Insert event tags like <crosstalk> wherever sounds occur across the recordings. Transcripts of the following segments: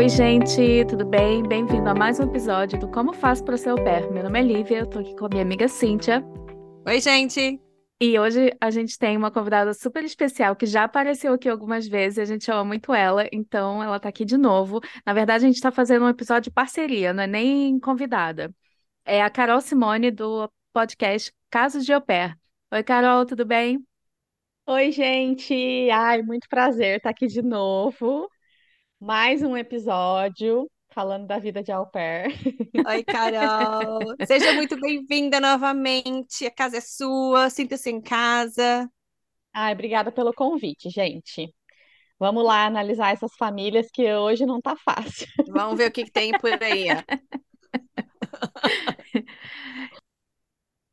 Oi, gente, tudo bem? Bem-vindo a mais um episódio do Como Faço para Ser Au Pair. Meu nome é Lívia, eu tô aqui com a minha amiga Cíntia. Oi, gente! E hoje a gente tem uma convidada super especial que já apareceu aqui algumas vezes, e a gente ama muito ela, então ela tá aqui de novo. Na verdade, a gente tá fazendo um episódio de parceria, não é nem convidada. É a Carol Simone do podcast Casos de Au Pair. Oi, Carol, tudo bem? Oi, gente! Ai, muito prazer estar aqui de novo. Mais um episódio falando da vida de au pair. Oi, Carol! <laughs> Seja muito bem-vinda novamente. A casa é sua, sinta-se em casa. Ai, obrigada pelo convite, gente. Vamos lá analisar essas famílias que hoje não tá fácil. Vamos ver o que, que tem por aí. <laughs>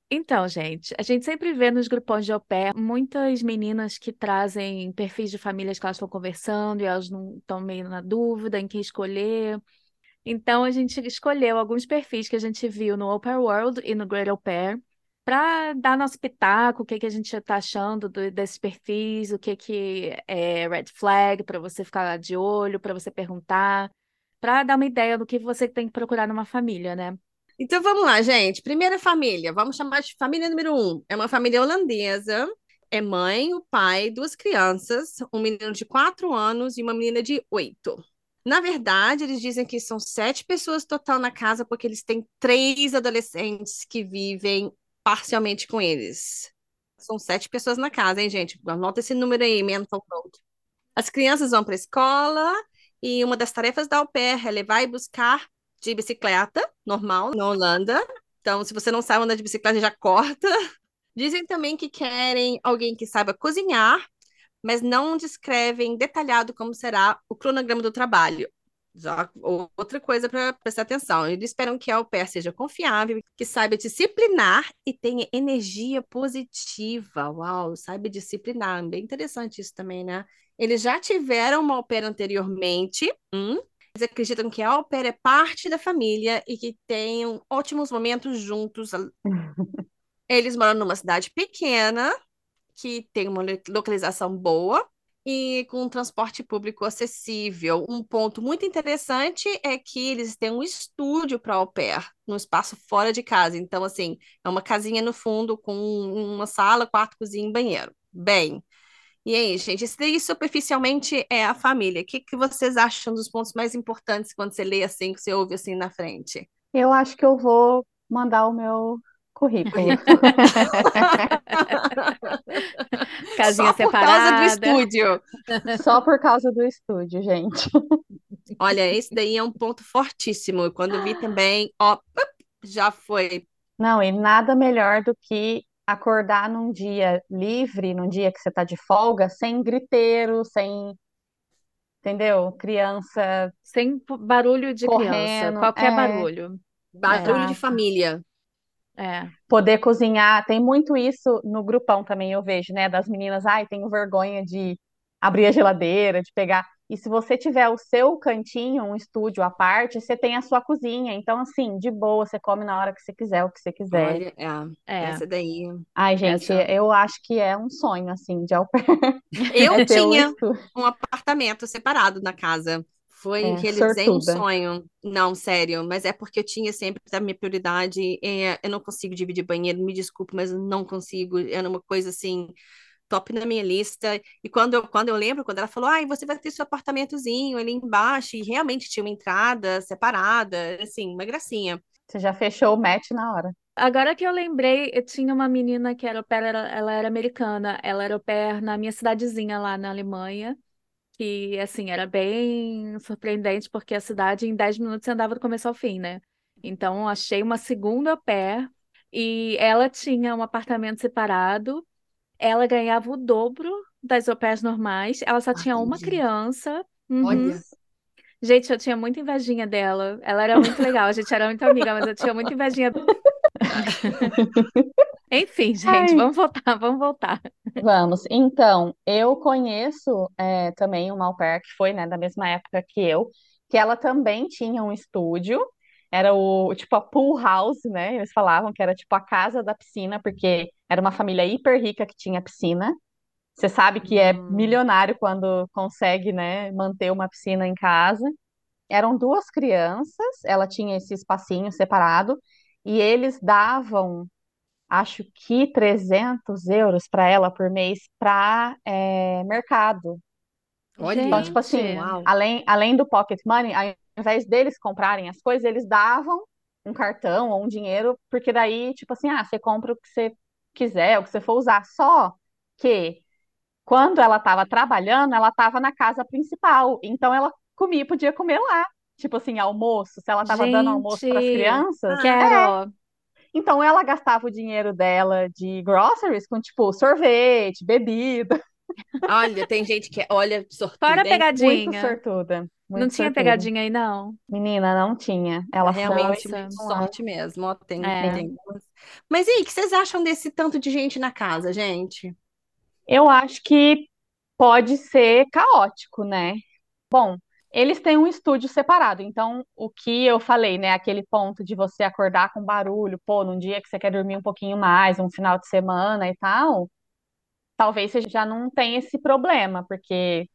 Então, gente, a gente sempre vê nos grupões de au pair muitas meninas que trazem perfis de famílias que elas estão conversando e elas não estão meio na dúvida em quem escolher. Então, a gente escolheu alguns perfis que a gente viu no Au Pair World e no Great Au Pair para dar nosso pitaco, o que, que a gente está achando do, desses perfis, o que, que é red flag para você ficar de olho, para você perguntar, para dar uma ideia do que você tem que procurar numa família, né? Então vamos lá, gente. Primeira família, vamos chamar de família número um. É uma família holandesa. É mãe, o pai, duas crianças, um menino de quatro anos e uma menina de oito. Na verdade, eles dizem que são sete pessoas total na casa, porque eles têm três adolescentes que vivem parcialmente com eles. São sete pessoas na casa, hein, gente? Anota esse número aí, mental note. As crianças vão para a escola e uma das tarefas da au pair é levar e buscar de bicicleta, normal, na Holanda. Então, se você não sabe andar de bicicleta, já corta. <laughs> Dizem também que querem alguém que saiba cozinhar, mas não descrevem detalhado como será o cronograma do trabalho. Já outra coisa para prestar atenção. Eles esperam que a au seja confiável, que saiba disciplinar e tenha energia positiva. Uau, saiba disciplinar. Bem interessante isso também, né? Eles já tiveram uma au anteriormente. Hum, eles acreditam que a pair é parte da família e que tenham ótimos momentos juntos. <laughs> Eles moram numa cidade pequena, que tem uma localização boa e com um transporte público acessível. Um ponto muito interessante é que eles têm um estúdio para au pair, num espaço fora de casa. Então, assim, é uma casinha no fundo com uma sala, quarto, cozinha e banheiro. Bem, e aí, gente, isso daí superficialmente é a família. O que, que vocês acham dos pontos mais importantes quando você lê assim, que você ouve assim na frente? Eu acho que eu vou mandar o meu currículo. <laughs> Casinha Só por separada. causa do estúdio. Só por causa do estúdio, gente. Olha, esse daí é um ponto fortíssimo. Quando vi também, ó, já foi. Não, e nada melhor do que acordar num dia livre, num dia que você tá de folga, sem griteiro, sem, entendeu? Criança Sem barulho de criança, correndo, qualquer é, barulho. Barulho de exato. família. É. Poder cozinhar, tem muito isso no grupão também, eu vejo, né? Das meninas, ai, tenho vergonha de abrir a geladeira, de pegar. E se você tiver o seu cantinho, um estúdio à parte, você tem a sua cozinha. Então, assim, de boa, você come na hora que você quiser, o que você quiser. Olha, é, É. essa daí. Ai, gente, Essa- eu acho que é um sonho, assim, de au <laughs> pair, Eu <laughs> é tinha um apartamento separado na casa. Foi, É, realizei um sonho. Não, sério, mas é porque eu tinha sempre a minha prioridade. é, eu não consigo dividir banheiro, me desculpe, mas eu não consigo. Era uma coisa assim, top na minha lista. E quando eu, quando eu lembro, quando ela falou, ai, você vai ter seu apartamentozinho ali embaixo, e realmente tinha uma entrada separada, assim, uma gracinha. Você já fechou o match na hora. Agora que eu lembrei, eu tinha uma menina que era au pair, ela, ela era americana, ela era au pair na minha cidadezinha lá na Alemanha, que, assim, era bem surpreendente, porque a cidade em 10 minutos você andava do começo ao fim, né? Então, achei uma segunda au pair, e ela tinha um apartamento separado, ela ganhava o dobro das au pairs normais, ela só tinha uma Entendi. criança, uhum. Olha, Gente, eu tinha muita invejinha dela. Ela era muito legal, a gente era muito amiga, mas eu tinha muita invejinha. <laughs> Enfim, gente, Ai. vamos voltar, vamos voltar. Vamos. Então, eu conheço é, também uma au pair que foi, né, da mesma época que eu, que ela também tinha um estúdio. Era o, tipo, a pool house, né? Eles falavam que era, tipo, a casa da piscina, porque era uma família hiper rica que tinha piscina. Você sabe que é Hum. milionário quando consegue, né, manter uma piscina em casa. eram duas crianças, ela tinha esse espacinho separado, e eles davam, acho que 300 euros para ela por mês para é, mercado. Olha, Então, tipo assim, uau. além, além do pocket money, invés deles comprarem as coisas, eles davam um cartão ou um dinheiro, porque daí, tipo assim, ah, você compra o que você quiser, o que você for usar. Só que quando ela estava trabalhando, ela estava na casa principal, então ela comia, podia comer lá. Tipo assim, almoço, se ela estava dando almoço para as crianças, é. quero. Então ela gastava o dinheiro dela de groceries com, tipo, sorvete, bebida. Olha, tem gente que é, olha, sortuda, Fora a hein? Muito pegadinha. sortuda. Não Muito tinha sortuda. pegadinha aí, não? Menina, não tinha. Ela foi. Realmente, muito sorte mesmo. Ó, tem, É. tem Mas e aí, o que vocês acham desse tanto de gente na casa, gente? Eu acho que pode ser caótico, né? Bom, eles têm um estúdio separado, então o que eu falei, né? Aquele ponto de você acordar com barulho, pô, num dia que você quer dormir um pouquinho mais, um final de semana e tal, talvez você já não tenha esse problema, porque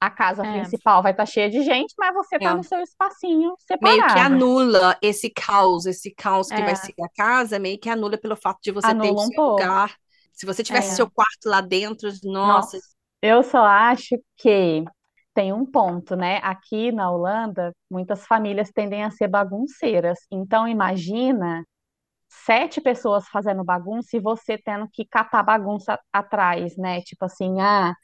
a casa É. principal vai estar cheia de gente, mas você tá É. no seu espacinho Meio que separado. anula esse caos, esse caos que É. vai ser a casa, meio que anula pelo fato de você ter o Anula um seu pouco. lugar. Se você tivesse É. seu quarto lá dentro, nossa, Nossa, eu só acho que tem um ponto, né? Aqui na Holanda, muitas famílias tendem a ser bagunceiras. Então, imagina sete pessoas fazendo bagunça e você tendo que catar bagunça atrás, né? Tipo assim, ah,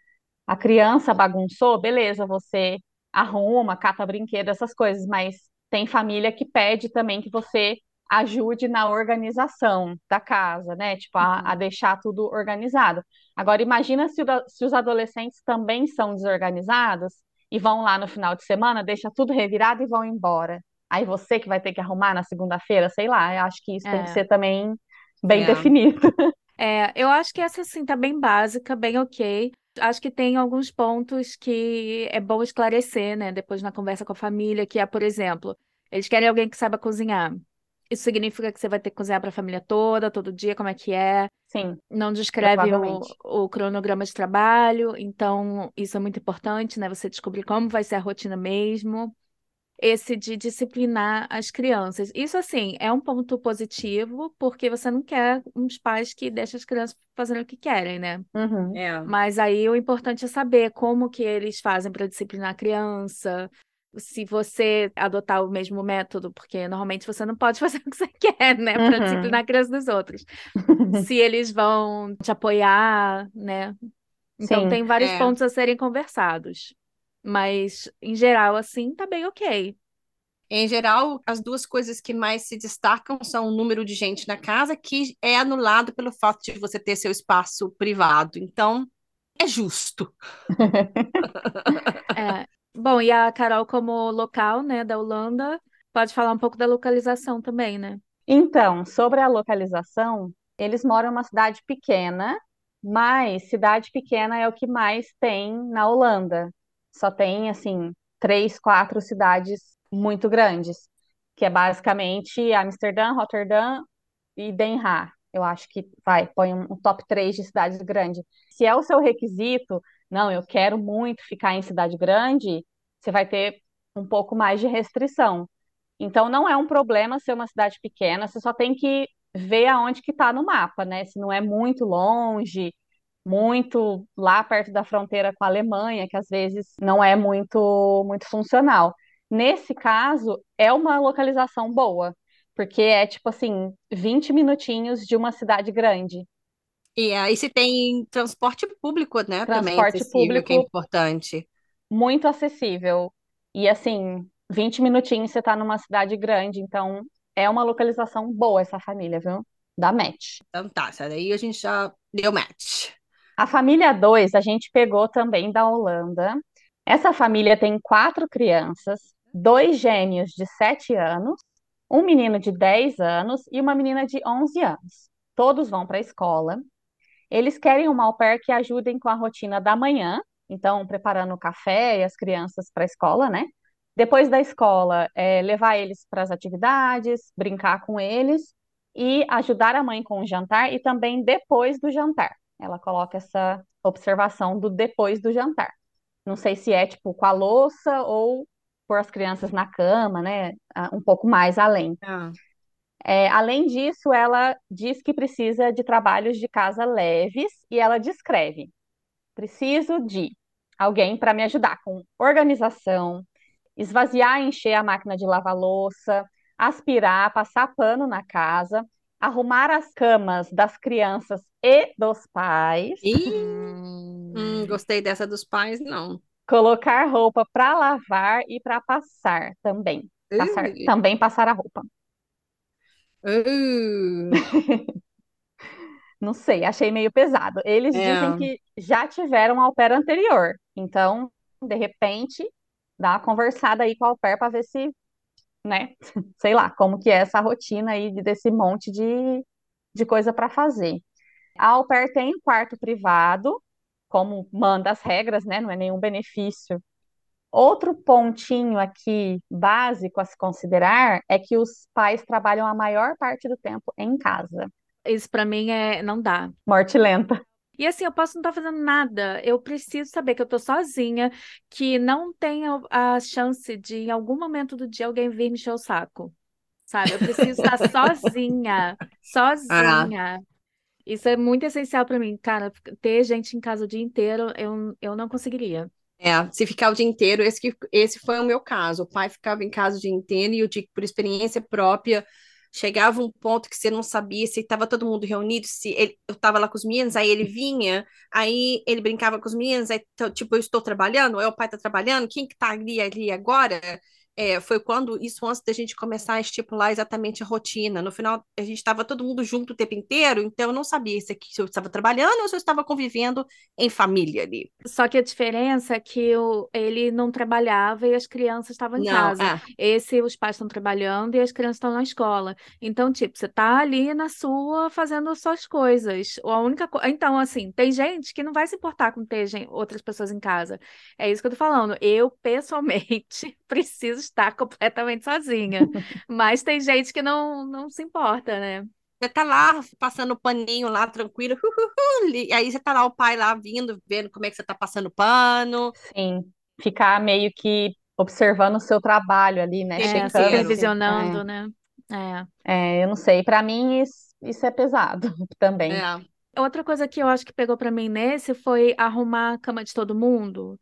a criança bagunçou, beleza, você arruma, cata brinquedo, essas coisas, mas tem família que pede também que você ajude na organização da casa, né? Tipo, a, a deixar tudo organizado. Agora, imagina se, o se os adolescentes também são desorganizados e vão lá no final de semana, deixa tudo revirado e vão embora. Aí você que vai ter que arrumar na segunda-feira, sei lá, eu acho que isso tem que É. ser também bem É. definido. <laughs> É, eu acho que essa sim tá bem básica, bem ok. Acho que tem alguns pontos que é bom esclarecer, né, depois na conversa com a família, que é, por exemplo, eles querem alguém que saiba cozinhar. Isso significa que você vai ter que cozinhar para a família toda, todo dia, como é que é? Sim, Não descreve o, o cronograma de trabalho, então isso é muito importante, né? Você descobrir como vai ser a rotina mesmo. Esse de disciplinar as crianças. Isso, assim, é um ponto positivo, porque você não quer uns pais que deixam as crianças fazendo o que querem, né? Uhum. é. Mas aí o importante é saber como que eles fazem para disciplinar a criança, se você adotar o mesmo método, porque normalmente você não pode <laughs> fazer o que você quer, né, para Uhum. disciplinar a criança dos outros. <laughs> Se eles vão te apoiar, né? Então Sim. tem vários É. pontos a serem conversados. Mas, em geral, assim, tá bem ok. Em geral, as duas coisas que mais se destacam são o número de gente na casa, que é anulado pelo fato de você ter seu espaço privado. Então, é justo. <laughs> É. Bom, e a Carol, como local, né, da Holanda, pode falar um pouco da localização também, né? Então, sobre a localização, eles moram em uma cidade pequena, mas cidade pequena é o que mais tem na Holanda. Só tem, assim, três, quatro cidades muito grandes, que é basicamente Amsterdã, Rotterdam e Den Haag. Eu acho que vai, põe um, um top 3 de cidades grandes. Se é o seu requisito, não, eu quero muito ficar em cidade grande, você vai ter um pouco mais de restrição. Então não é um problema ser uma cidade pequena, você só tem que ver aonde que está no mapa, né? Se não é muito longe, muito lá perto da fronteira com a Alemanha, que às vezes não é muito muito funcional. Nesse caso, é uma localização boa, porque é tipo assim, 20 minutinhos de uma cidade grande. E aí se tem transporte público, né? Também Transporte acessível, que é público importante. muito acessível. E assim, 20 minutinhos você tá numa cidade grande, então é uma localização boa essa família, viu? Dá match. Então tá, essa daí a gente já deu match. A família 2 a gente pegou também da Holanda. Essa família tem quatro crianças, dois gêmeos de 7 anos, um menino de 10 anos e uma menina de 11 anos. Todos vão para a escola. Eles querem uma au pair que ajudem com a rotina da manhã, então preparando o café e as crianças para a escola, né? Depois da escola, é, levar eles para as atividades, brincar com eles e ajudar a mãe com o jantar e também depois do jantar. Ela coloca essa observação do depois do jantar. Não sei se é tipo com a louça ou pôr as crianças na cama, né? ah, Um pouco mais além. Ah, É, além disso, ela diz que precisa de trabalhos de casa leves e ela descreve: preciso de alguém para me ajudar com organização, esvaziar e encher a máquina de lavar louça, aspirar, passar pano na casa, arrumar as camas das crianças e dos pais, Hum. hum, gostei dessa dos pais, não. colocar roupa para lavar e para passar também. Passar, Ui, também passar a roupa. uh, <laughs> Não sei, achei meio pesado. Eles dizem é, que já tiveram au pair anterior. Então, de repente, dá uma conversada aí com a au pair para ver se, né, sei lá, como que é essa rotina aí de- desse monte de, de coisa para fazer. A au pair tem um quarto privado, como manda as regras, né? Não é nenhum benefício. Outro pontinho aqui básico a se considerar é que os pais trabalham a maior parte do tempo em casa. Isso pra mim é não dá. Morte lenta. E assim, eu posso não estar fazendo nada. Eu preciso saber que eu tô sozinha, que não tenho a chance de, em algum momento do dia, alguém vir me encher o saco. Sabe? Eu preciso estar sozinha, ah, sozinha. Isso é muito essencial pra mim, cara. Ter gente em casa o dia inteiro, eu, eu não conseguiria. é, se ficar o dia inteiro, esse, que- esse foi o meu caso. O pai ficava em casa o dia inteiro e eu digo, por experiência própria, chegava um ponto que você não sabia se estava todo mundo reunido, se ele, eu estava lá com os meninos, aí ele vinha, aí ele brincava com os meninos, aí, então, tipo, eu estou trabalhando, aí o pai está trabalhando, quem que tá ali, ali agora? É, foi quando, isso antes da gente começar a estipular exatamente a rotina. No final, a gente estava todo mundo junto o tempo inteiro, então eu não sabia se, se eu estava trabalhando ou se eu estava convivendo em família ali. Só que a diferença é que o, ele não trabalhava e as crianças estavam em Não, casa. é. Esse, os pais estão trabalhando e as crianças estão na escola. Então, tipo, você tá ali na sua fazendo as suas coisas. Ou A única co... Então, assim, tem gente que não vai se importar com ter outras pessoas em casa. É isso que eu tô falando. Eu, pessoalmente, <laughs> preciso estar <laughs> completamente sozinha. Mas tem gente que não, não se importa, né? Você tá lá passando o paninho lá, tranquilo, uhuhu, <laughs> e aí você tá lá, o pai lá vindo, vendo como é que você tá passando o pano. Sim, ficar meio que observando o seu trabalho ali, né? É, Checando se. supervisionando, né? É. É, é, eu não sei, para mim isso, isso é pesado <laughs> também. É. Outra coisa que eu acho que pegou pra mim nesse foi arrumar a cama de todo mundo.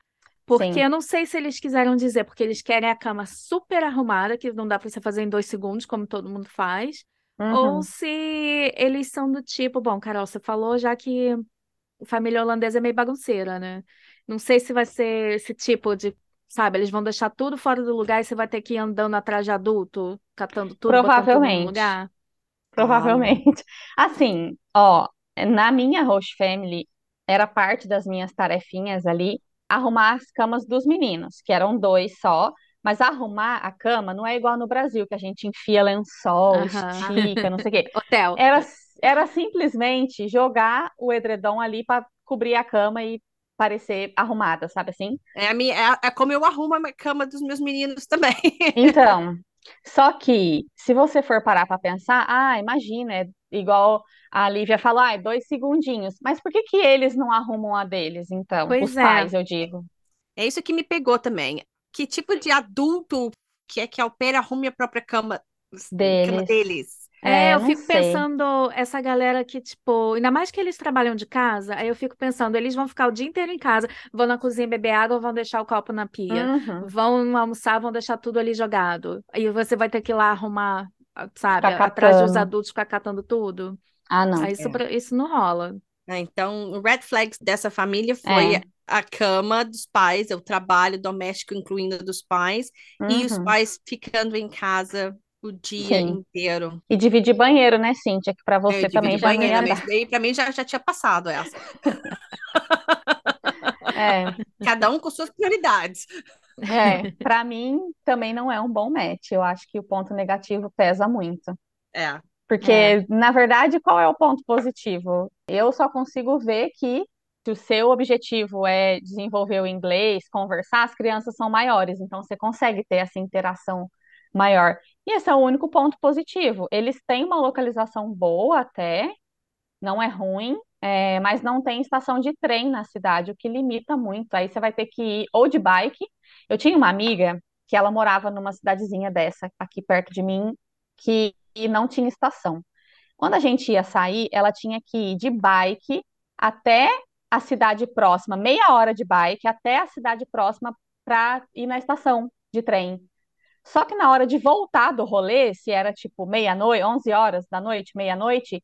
Porque Sim. eu não sei se eles quiseram dizer, porque eles querem a cama super arrumada, que não dá pra você fazer em dois segundos, como todo mundo faz. Ou Uhum. se eles são do tipo, bom, Carol, você falou já que a família holandesa é meio bagunceira, né? Não sei se vai ser esse tipo de, sabe, eles vão deixar tudo fora do lugar e você vai ter que ir andando atrás de adulto, catando tudo, botando tudo no Provavelmente. lugar. Provavelmente. <laughs> Assim, ó, na minha host family, era parte das minhas tarefinhas ali arrumar as camas dos meninos, que eram dois só, mas arrumar a cama não é igual no Brasil, que a gente enfia lençol, Aham. estica, não sei o quê. <laughs> Hotel. Era, era simplesmente jogar o edredom ali para cobrir a cama e parecer arrumada, sabe assim? É, a minha, é, é como eu arrumo a cama dos meus meninos também. Então, só que se você for parar para pensar, ah, imagina, é igual a Lívia falou, ah, dois segundinhos. Mas por que que eles não arrumam a deles, então? Os Pois é. pais, eu digo. É isso que me pegou também. Que tipo de adulto que é que a pair arrume a própria cama, cama Deles. É, É, eu não fico sei. pensando, essa galera que, tipo, ainda mais que eles trabalham de casa, aí eu fico pensando, eles vão ficar o dia inteiro em casa, vão na cozinha beber água, vão deixar o copo na pia, Uhum. vão almoçar, vão deixar tudo ali jogado. Aí você vai ter que ir lá arrumar, ah, sabe, atrás dos adultos, ficar catando tudo. Ah, não. Aí isso, É. isso não rola. É, Então, o red flags dessa família foi É. a cama dos pais, o trabalho doméstico, incluindo dos pais, e os Uhum. pais ficando em casa o dia Sim. inteiro. E dividir banheiro, né, Cíntia? Que para É, você eu também já não banheiro, ia mas dar. daí pra mim já, já tinha passado essa. <laughs> É, Cada um com suas prioridades. é. Para mim também não é um bom match. Eu acho que o ponto negativo pesa muito. É. Porque, É. na verdade, qual é o ponto positivo? Eu só consigo ver que se o seu objetivo é desenvolver o inglês, conversar, as crianças são maiores, então você consegue ter essa interação maior. E esse é o único ponto positivo. Eles têm uma localização boa até, não é ruim, é, mas não tem estação de trem na cidade, o que limita muito. Aí você vai ter que ir ou de bike. Eu tinha uma amiga que ela morava numa cidadezinha dessa, aqui perto de mim, que não tinha estação. Quando a gente ia sair, ela tinha que ir de bike até a cidade próxima, meia hora de bike até a cidade próxima para ir na estação de trem. Só que na hora de voltar do rolê, se era tipo meia-noite, 11 horas da noite, meia-noite,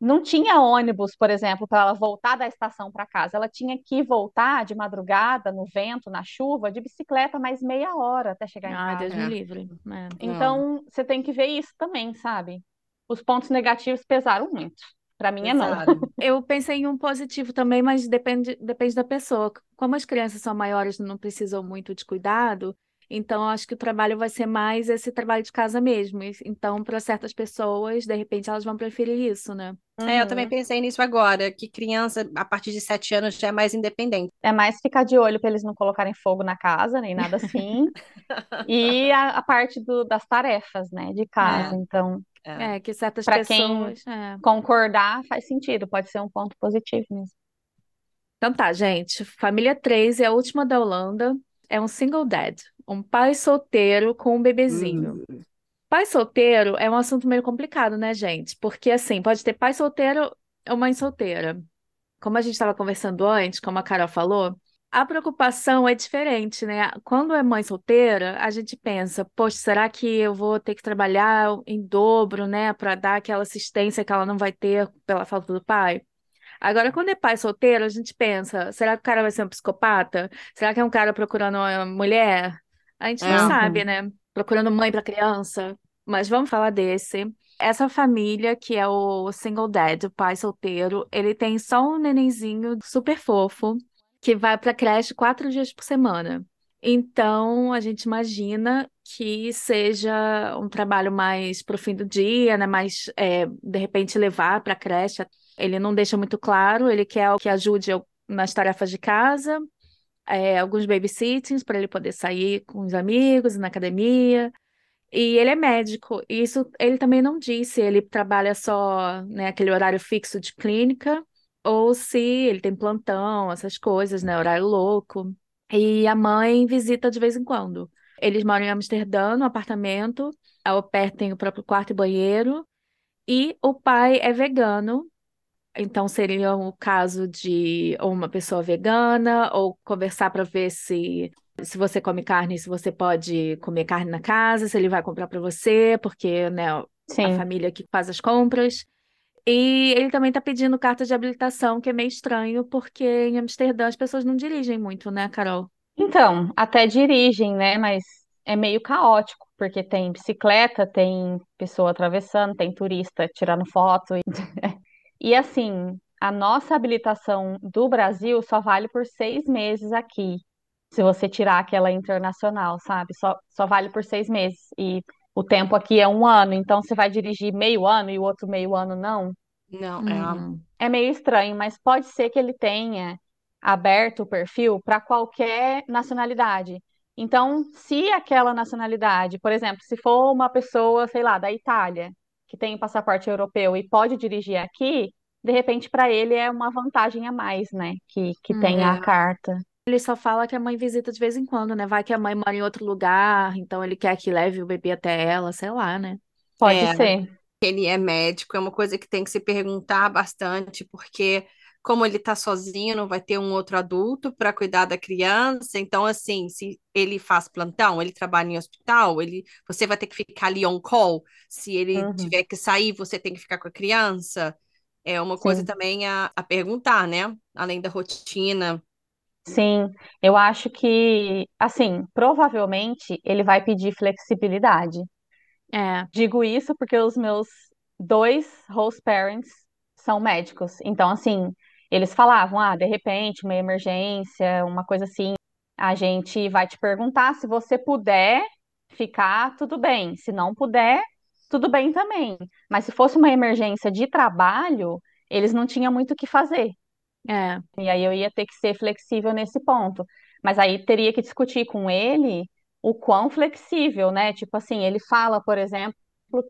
não tinha ônibus, por exemplo, para ela voltar da estação para casa. Ela tinha que voltar de madrugada, no vento, na chuva, de bicicleta, mais meia hora até chegar em Ah, casa. Deus me livre. É. Então, você tem que ver isso também, sabe? Os pontos negativos pesaram muito. Para mim é não. Eu pensei em um positivo também, mas depende, depende da pessoa. Como as crianças são maiores e não precisam muito de cuidado, então eu acho que o trabalho vai ser mais esse trabalho de casa mesmo. Então, para certas pessoas, de repente, elas vão preferir isso, né? É, eu também Uhum. pensei nisso agora, que criança a partir de sete anos já é mais independente. É mais ficar de olho para eles não colocarem fogo na casa, nem nada assim. <laughs> E a, a parte do- das tarefas, né, de casa. Então, É. É, que certas para quem pessoas. é. concordar faz sentido, pode ser um ponto positivo mesmo. Então tá, gente. Família 3 é a última da Holanda. É um single dad, um pai solteiro com um bebezinho. Hum. Pai solteiro é um assunto meio complicado, né, gente? Porque assim, pode ter pai solteiro ou mãe solteira. Como a gente estava conversando antes, como a Carol falou, a preocupação é diferente, né? Quando é mãe solteira, a gente pensa, poxa, será que eu vou ter que trabalhar em dobro, né, para dar aquela assistência que ela não vai ter pela falta do pai? Agora, quando é pai solteiro, a gente pensa, será que o cara vai ser um psicopata? Será que é um cara procurando uma mulher? A gente não É. sabe, né? Procurando mãe para criança. Mas vamos falar desse. Essa família, que é o single dad, o pai solteiro, ele tem só um nenenzinho super fofo, que vai para creche quatro dias por semana. Então, a gente imagina que seja um trabalho mais pro fim do dia, né? Mais, é, de repente, levar para creche. Ele não deixa muito claro, ele quer que ajude nas tarefas de casa, é, alguns babysittings para ele poder sair com os amigos, na academia. E ele é médico, e isso ele também não disse, ele trabalha só, né, aquele horário fixo de clínica, ou se ele tem plantão, essas coisas, né, horário louco. E a mãe visita de vez em quando. Eles moram em Amsterdã, no apartamento, a au pair tem o próprio quarto e banheiro, e o pai é vegano, então seria o caso de uma pessoa vegana, ou conversar para ver se se você come carne, se você pode comer carne na casa, se ele vai comprar para você, porque, né, a família que faz as compras. E ele também está pedindo carta de habilitação, que é meio estranho, porque em Amsterdã as pessoas não dirigem muito, né, Carol? Então, até dirigem, né? Mas é meio caótico, porque tem bicicleta, tem pessoa atravessando, tem turista tirando foto. E, <laughs> e assim, a nossa habilitação do Brasil só vale por seis meses aqui. Se você tirar aquela internacional, sabe? Só, só vale por seis meses. E o tempo aqui é um ano, então você vai dirigir meio ano e o outro meio ano não. Não, é uma- Uhum. É meio estranho, mas pode ser que ele tenha aberto o perfil para qualquer nacionalidade. Então, se aquela nacionalidade, por exemplo, se for uma pessoa, sei lá, da Itália, que tem um passaporte europeu e pode dirigir aqui, de repente para ele é uma vantagem a mais, né? Que, que Hum, tenha a é. carta. Ele só fala que a mãe visita de vez em quando, né? Vai que a mãe mora em outro lugar, então ele quer que leve o bebê até ela, sei lá, né? Pode É. ser. ele é médico, é uma coisa que tem que se perguntar bastante, porque como ele tá sozinho, não vai ter um outro adulto para cuidar da criança. Então, assim, se ele faz plantão, ele trabalha em hospital, ele, você vai ter que ficar ali on call. Se ele Uhum. tiver que sair, você tem que ficar com a criança. É uma coisa Sim. também a, a perguntar, né? Além da rotina. Sim, eu acho que, assim, provavelmente ele vai pedir flexibilidade. É, Digo isso porque os meus dois host parents são médicos. Então, assim, eles falavam: ah, de repente, uma emergência, uma coisa assim, a gente vai te perguntar se você puder ficar, tudo bem. Se não puder, tudo bem também. Mas se fosse uma emergência de trabalho, eles não tinham muito o que fazer. é. E aí eu ia ter que ser flexível nesse ponto. Mas aí teria que discutir com ele o quão flexível, né? Tipo assim, ele fala, por exemplo,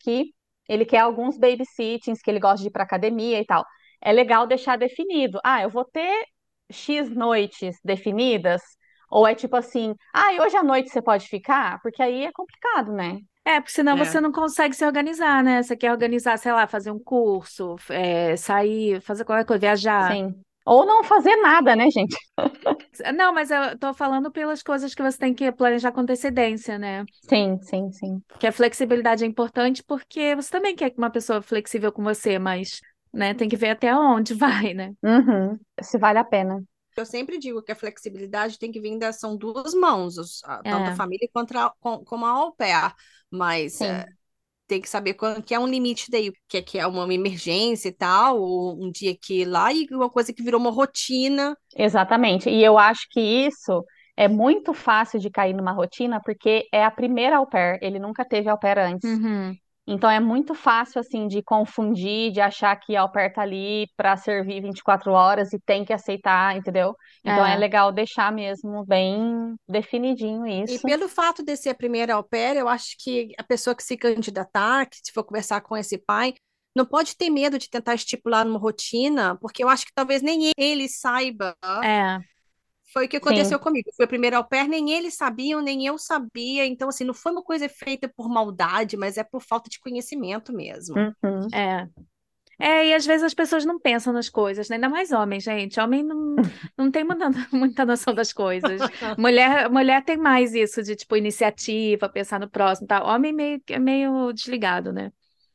que ele quer alguns babysittings, que ele gosta de ir para academia e tal. É legal deixar definido. Ah, eu vou ter X noites definidas, Ou é tipo assim, ah, e hoje à noite você pode ficar? Porque aí é complicado, né? É, porque senão É. você não consegue se organizar, né? Você quer organizar, sei lá, fazer um curso, é, sair, fazer qualquer coisa, viajar. Sim. Ou não fazer nada, né, gente? <laughs> Não, mas eu tô falando pelas coisas que você tem que planejar com antecedência, né? Sim, sim, sim. Que a flexibilidade é importante porque você também quer uma pessoa flexível com você, mas, né, tem que ver até onde <laughs> vai, né? Uhum. Se vale a pena. Eu sempre digo que a flexibilidade tem que vir da são duas mãos, os- a- tanto a É. família quanto a, com- como a au pair. Mas é, tem que saber quando que é um limite daí, o que é que é uma emergência e tal, ou um dia que ir lá e uma coisa que virou uma rotina. Exatamente. E eu acho que isso é muito fácil de cair numa rotina porque é a primeira au pair, ele nunca teve au pair antes. Uhum. Então é muito fácil assim de confundir, de achar que a tá ali para servir 24 horas e tem que aceitar, entendeu? Então é É. legal deixar mesmo bem definidinho E isso. pelo fato de ser a primeira au pair, eu acho que a pessoa que se candidatar, que se for conversar com esse pai, não pode ter medo de tentar estipular uma rotina, porque eu acho que talvez nem ele saiba. É. Foi o que Sim. aconteceu comigo. Foi a primeira au pair, nem eles sabiam, nem eu sabia. Então, assim, não foi uma coisa feita por maldade, mas é por falta de conhecimento mesmo. Uhum. É. É, e às vezes as pessoas não pensam nas coisas, né? Ainda mais homem, gente. Homem não, <laughs> não tem muita, muita noção das coisas. <laughs> Mulher, mulher tem mais isso de, tipo, iniciativa, pensar no próximo e tal. Homem meio, é meio desligado, né?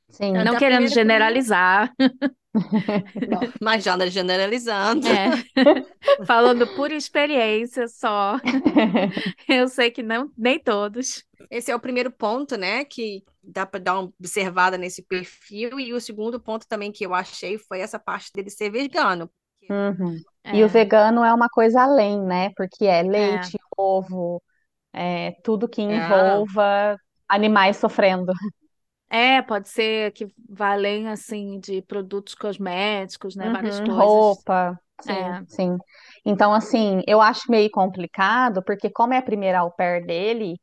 Sim. Não querendo generalizar, <laughs> <laughs> mas já generalizando. é. <laughs> Falando por experiência só. <laughs> Eu sei que não, nem todos. Esse é o primeiro ponto, né? Que dá para dar uma observada nesse perfil. E o segundo ponto também que eu achei foi essa parte dele ser vegano. Uhum. E o É, vegano é uma coisa além, né? Porque é é, leite, ovo, é tudo que É. envolva animais sofrendo. É, pode ser que vá além, assim, de produtos cosméticos, né? Várias Uhum, coisas. roupa, sim, É, sim. Então, assim, eu acho meio complicado, porque como é a primeira au pair dele,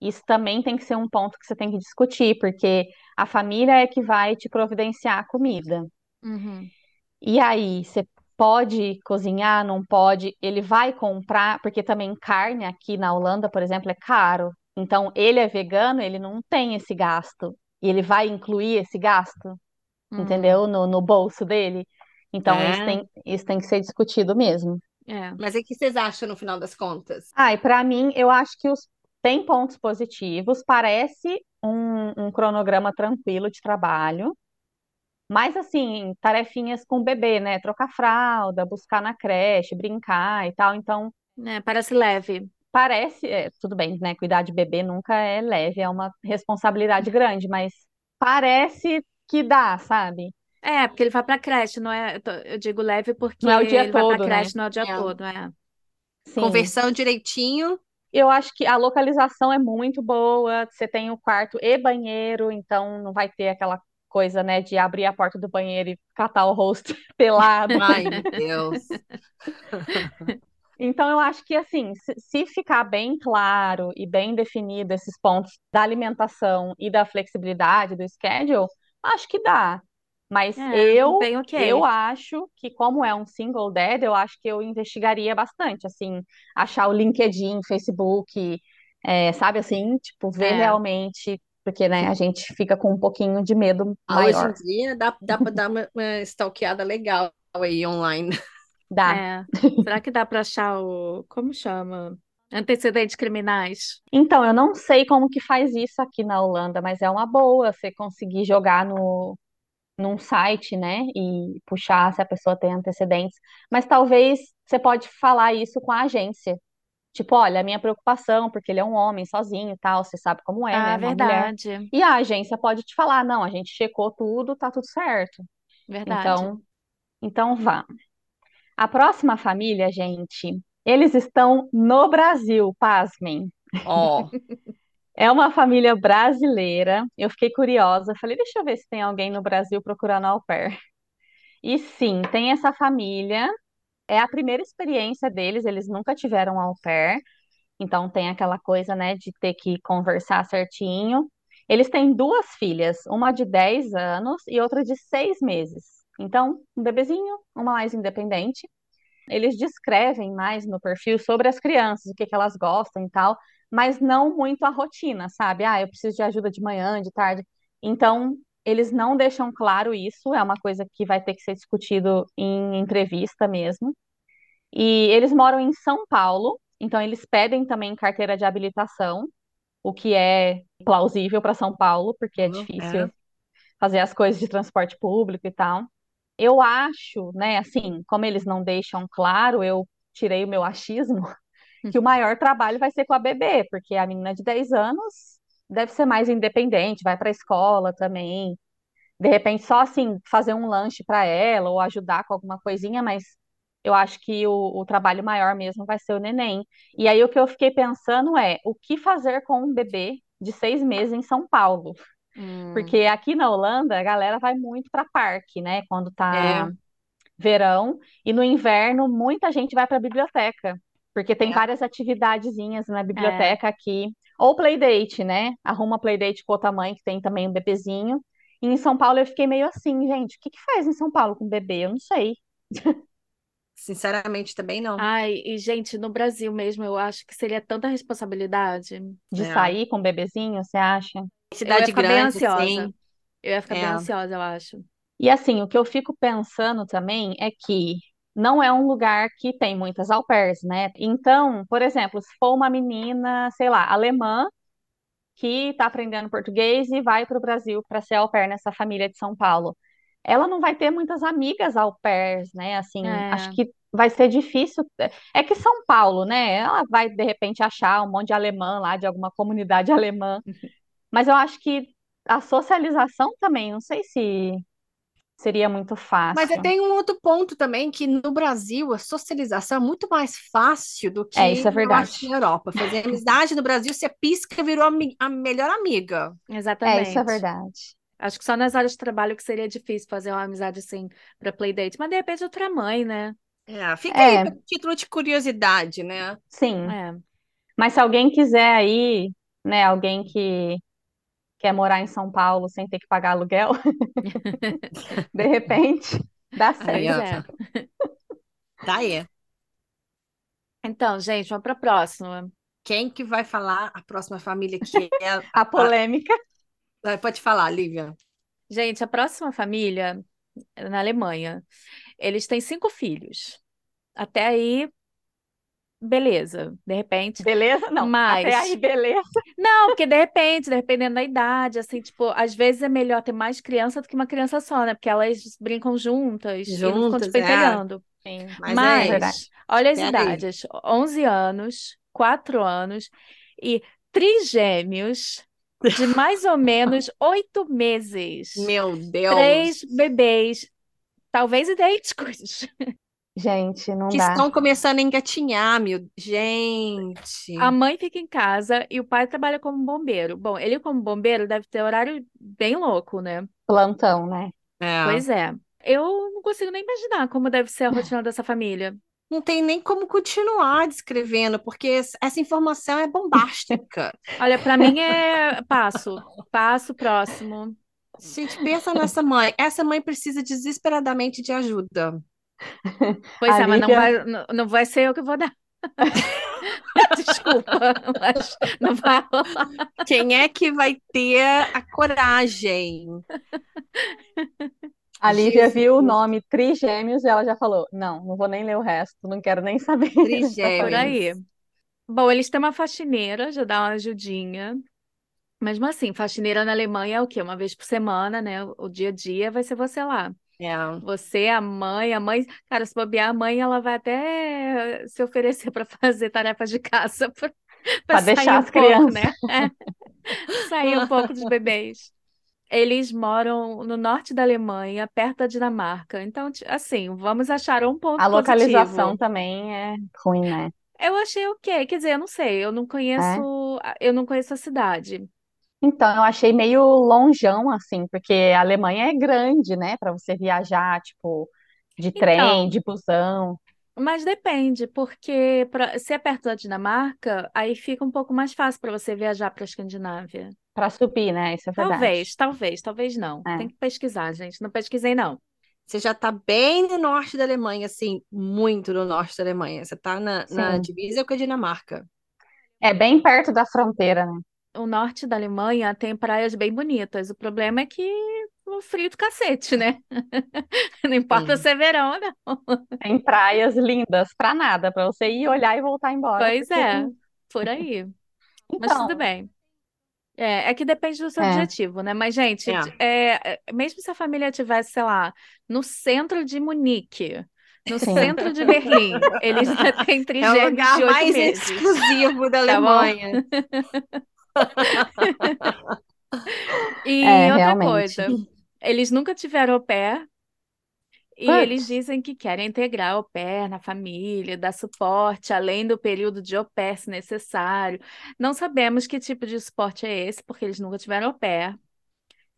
isso também tem que ser um ponto que você tem que discutir, porque a família é que vai te providenciar a comida. uhum. E aí, você pode cozinhar, não pode? Ele vai comprar, porque também carne aqui na Holanda, por exemplo, é caro. Então, ele é vegano, ele não tem esse gasto. E ele vai incluir esse gasto, Hum, entendeu? No, no bolso dele. Então, isso É. tem, isso tem que ser discutido mesmo. é. Mas o que vocês acham no final das contas? Ah, e para mim, eu acho que os, tem pontos positivos, parece um, um cronograma tranquilo de trabalho. Mas assim, tarefinhas com o bebê, né? Trocar fralda, buscar na creche, brincar e tal. Então, É, parece leve. Parece, é, tudo bem, né? Cuidar de bebê nunca é leve, é uma responsabilidade grande, mas parece que dá, sabe? É, porque ele vai pra creche, não é? Eu tô- eu digo leve porque Não é o dia ele vai pra todo, né? creche, não é o dia É. todo, é. Sim. Conversando direitinho. Eu acho que a localização é muito boa. Você tem o quarto e banheiro, então não vai ter aquela coisa, né, de abrir a porta do banheiro e catar o rosto <laughs> pelado. Ai, meu Deus. Então, eu acho que, assim, se, ficar bem claro e bem definido esses pontos da alimentação e da flexibilidade do schedule, acho que dá. Mas É, eu, bem ok. eu acho que, como é um single dad, eu acho que eu investigaria bastante, assim, achar o LinkedIn, Facebook, é, sabe, assim, tipo, ver É. realmente, porque, né, a gente fica com um pouquinho de medo Ah, Hoje maior. em dia dá, dá para dar uma, uma stalkeada legal aí online. Dá. É. Será que dá pra achar o. Como chama? Antecedentes criminais? Então, eu não sei como que faz isso aqui na Holanda, mas é uma boa você conseguir jogar no, num site, né? E puxar se a pessoa tem antecedentes. Mas talvez você pode falar isso com a agência. Tipo, olha, a minha preocupação, porque ele é um homem sozinho e tal, você sabe como é, né? Ah, Uma mulher. verdade. E a agência pode te falar, não, a gente checou tudo, tá tudo certo. Verdade. Então, então vá. A próxima família, gente, eles estão no Brasil, pasmem. Ó, <laughs> É uma família brasileira. Eu fiquei curiosa. Falei, deixa eu ver se tem alguém no Brasil procurando au pair. E sim, tem essa família. É a primeira experiência deles. Eles nunca tiveram au pair. Então tem aquela coisa, né, de ter que conversar certinho. Eles têm duas filhas, uma de 10 anos e outra de 6 meses. Então, um bebezinho, uma mais independente. Eles descrevem mais no perfil sobre as crianças, o que que elas gostam e tal, mas não muito a rotina, sabe? Ah, eu preciso de ajuda de manhã, de tarde. Então, eles não deixam claro isso, é uma coisa que vai ter que ser discutido em entrevista mesmo. E eles moram em São Paulo, então eles pedem também carteira de habilitação, o que é plausível para São Paulo, porque é Uhum, difícil é. fazer as coisas de transporte público e tal. Eu acho, né, assim, como eles não deixam claro, eu tirei o meu achismo, que o maior trabalho vai ser com a bebê, porque a menina de 10 anos deve ser mais independente, vai para a escola também. De repente, só assim, fazer um lanche para ela ou ajudar com alguma coisinha, mas eu acho que o, o trabalho maior mesmo vai ser o neném. E aí o que eu fiquei pensando é o que fazer com um bebê de seis meses em São Paulo? Hum, Porque aqui na Holanda a galera vai muito para parque, né? Quando tá É. verão, e no inverno muita gente vai para a biblioteca, porque tem É. várias atividadezinhas na biblioteca aqui, ou playdate, né? Arruma playdate com outra mãe que tem também um bebezinho. E em São Paulo eu fiquei meio assim, gente, o que que faz em São Paulo com bebê? Eu não sei. <laughs> Sinceramente, também não. Ai, e gente, no Brasil mesmo, eu acho que seria tanta responsabilidade. De É. sair com bebezinho, você acha? Cidade bem grande, ansiosa. assim. Eu ia ficar bem É. ansiosa, eu acho. E assim, o que eu fico pensando também é que não é um lugar que tem muitas au pairs, né? Então, por exemplo, se for uma menina, sei lá, alemã, que está aprendendo português e vai para o Brasil para ser au pair nessa família de São Paulo, ela não vai ter muitas amigas au pairs, né? Assim, acho É. que vai ser difícil. É que São Paulo, né? Ela vai de repente achar um monte de alemã lá, de alguma comunidade <laughs> alemã. Mas eu acho que a socialização também, não sei se seria muito Mas fácil. tem um outro ponto também, que no Brasil a socialização é muito mais fácil do que É, isso é verdade. na Europa. Fazer amizade no Brasil, você pisca, virou a melhor amiga. É, isso é Exatamente. verdade. Acho que só nas áreas de trabalho que seria difícil fazer uma amizade assim pra playdate. Mas de repente outra mãe, né? É, fica É. aí por título de curiosidade, né? Sim. É. Mas se alguém quiser aí, né, alguém que quer morar em São Paulo sem ter que pagar aluguel, <laughs> de repente, dá certo. É. Tá aí. Então, gente, vamos pra próxima. Quem que vai falar a próxima família que <laughs> é? A polêmica. Ah, Pode falar, Lívia. Gente, a próxima família é na Alemanha. Eles têm cinco filhos. Até aí, beleza. De repente. Beleza? Não, Mas- até aí, beleza. Não, porque de repente, dependendo da idade, assim, tipo, às vezes é melhor ter mais criança do que uma criança só, né? Porque elas brincam juntas e não ficam Juntas, te pentelhando. Sim, Mas Mas, é olha as Pera aí. idades: 11 anos, 4 anos e trigêmeos de mais ou menos <laughs> 8 meses. Meu Deus. Três bebês, talvez idênticos. <laughs> Gente, não Que dá. estão começando a engatinhar, meu. Gente. A mãe fica em casa e o pai trabalha como bombeiro. Bom, ele como bombeiro deve ter horário bem louco, né? Plantão, né? É. Pois é. Eu não consigo nem imaginar como deve ser a rotina dessa família. Não tem nem como continuar descrevendo, porque es- essa informação é bombástica. <laughs> Olha, pra mim é passo, passo próximo. Gente, pensa nessa mãe. Essa mãe precisa desesperadamente de ajuda. <laughs> Pois é, mas não vai, não, não vai ser eu que vou dar. <laughs> Desculpa, mas não vai rolar. Quem é que vai ter a coragem? A Lívia Jesus. viu o nome Trigêmeos e ela já falou: Não, não vou nem ler o resto, não quero nem <laughs> saber. Trigêmeos. Por aí. Bom, eles têm uma faxineira, já dá uma ajudinha. Mesmo assim, faxineira na Alemanha é o quê? Uma vez por semana, né? O dia a dia vai ser você lá. É. Você, a mãe, a mãe, cara, se bobear, a mãe, ela vai até se oferecer para fazer tarefas de casa para <laughs> deixar um as pouco, crianças. né? É. Sair um pouco dos bebês. Eles moram no norte da Alemanha, perto da Dinamarca. Então, assim, vamos achar um ponto A localização positivo. também é ruim, né? Eu achei o quê? Quer dizer, eu não sei, eu não conheço, eu não conheço a cidade. Então, eu achei meio lonjão, assim, porque a Alemanha é grande, né? Pra você viajar, tipo, de trem, Então. de busão. Mas depende, porque pra, se é perto da Dinamarca, aí fica um pouco mais fácil para você viajar para a Escandinávia. Pra subir, né? Isso é verdade. Talvez, talvez, talvez não. É. Tem que pesquisar, gente. Não pesquisei, não. você já está bem no norte da Alemanha, assim, muito no norte da Alemanha. Você está na, na divisa com a Dinamarca. É bem perto da fronteira, né? O norte da Alemanha tem praias bem bonitas. O problema é que o frio do cacete, né? <laughs> Não importa Sim. se é verão não. Tem praias lindas pra nada, pra você ir olhar e voltar embora. Pois porque é, por aí. Mas tudo Então, bem. É, é que depende do seu é, objetivo, né? Mas, gente, É. é, é, mesmo se a família tivesse, sei lá, no centro de Munique, no sim. centro de Berlim, eles ainda têm É o trigêmeos lugar mais meses, exclusivo da tá? Alemanha. <laughs> <laughs> E É, outra realmente. coisa, eles nunca tiveram au pair e eles dizem que querem integrar au pair na família, dar suporte além do período de au pair, se necessário. Não sabemos que tipo de suporte é esse, porque eles nunca tiveram au pair.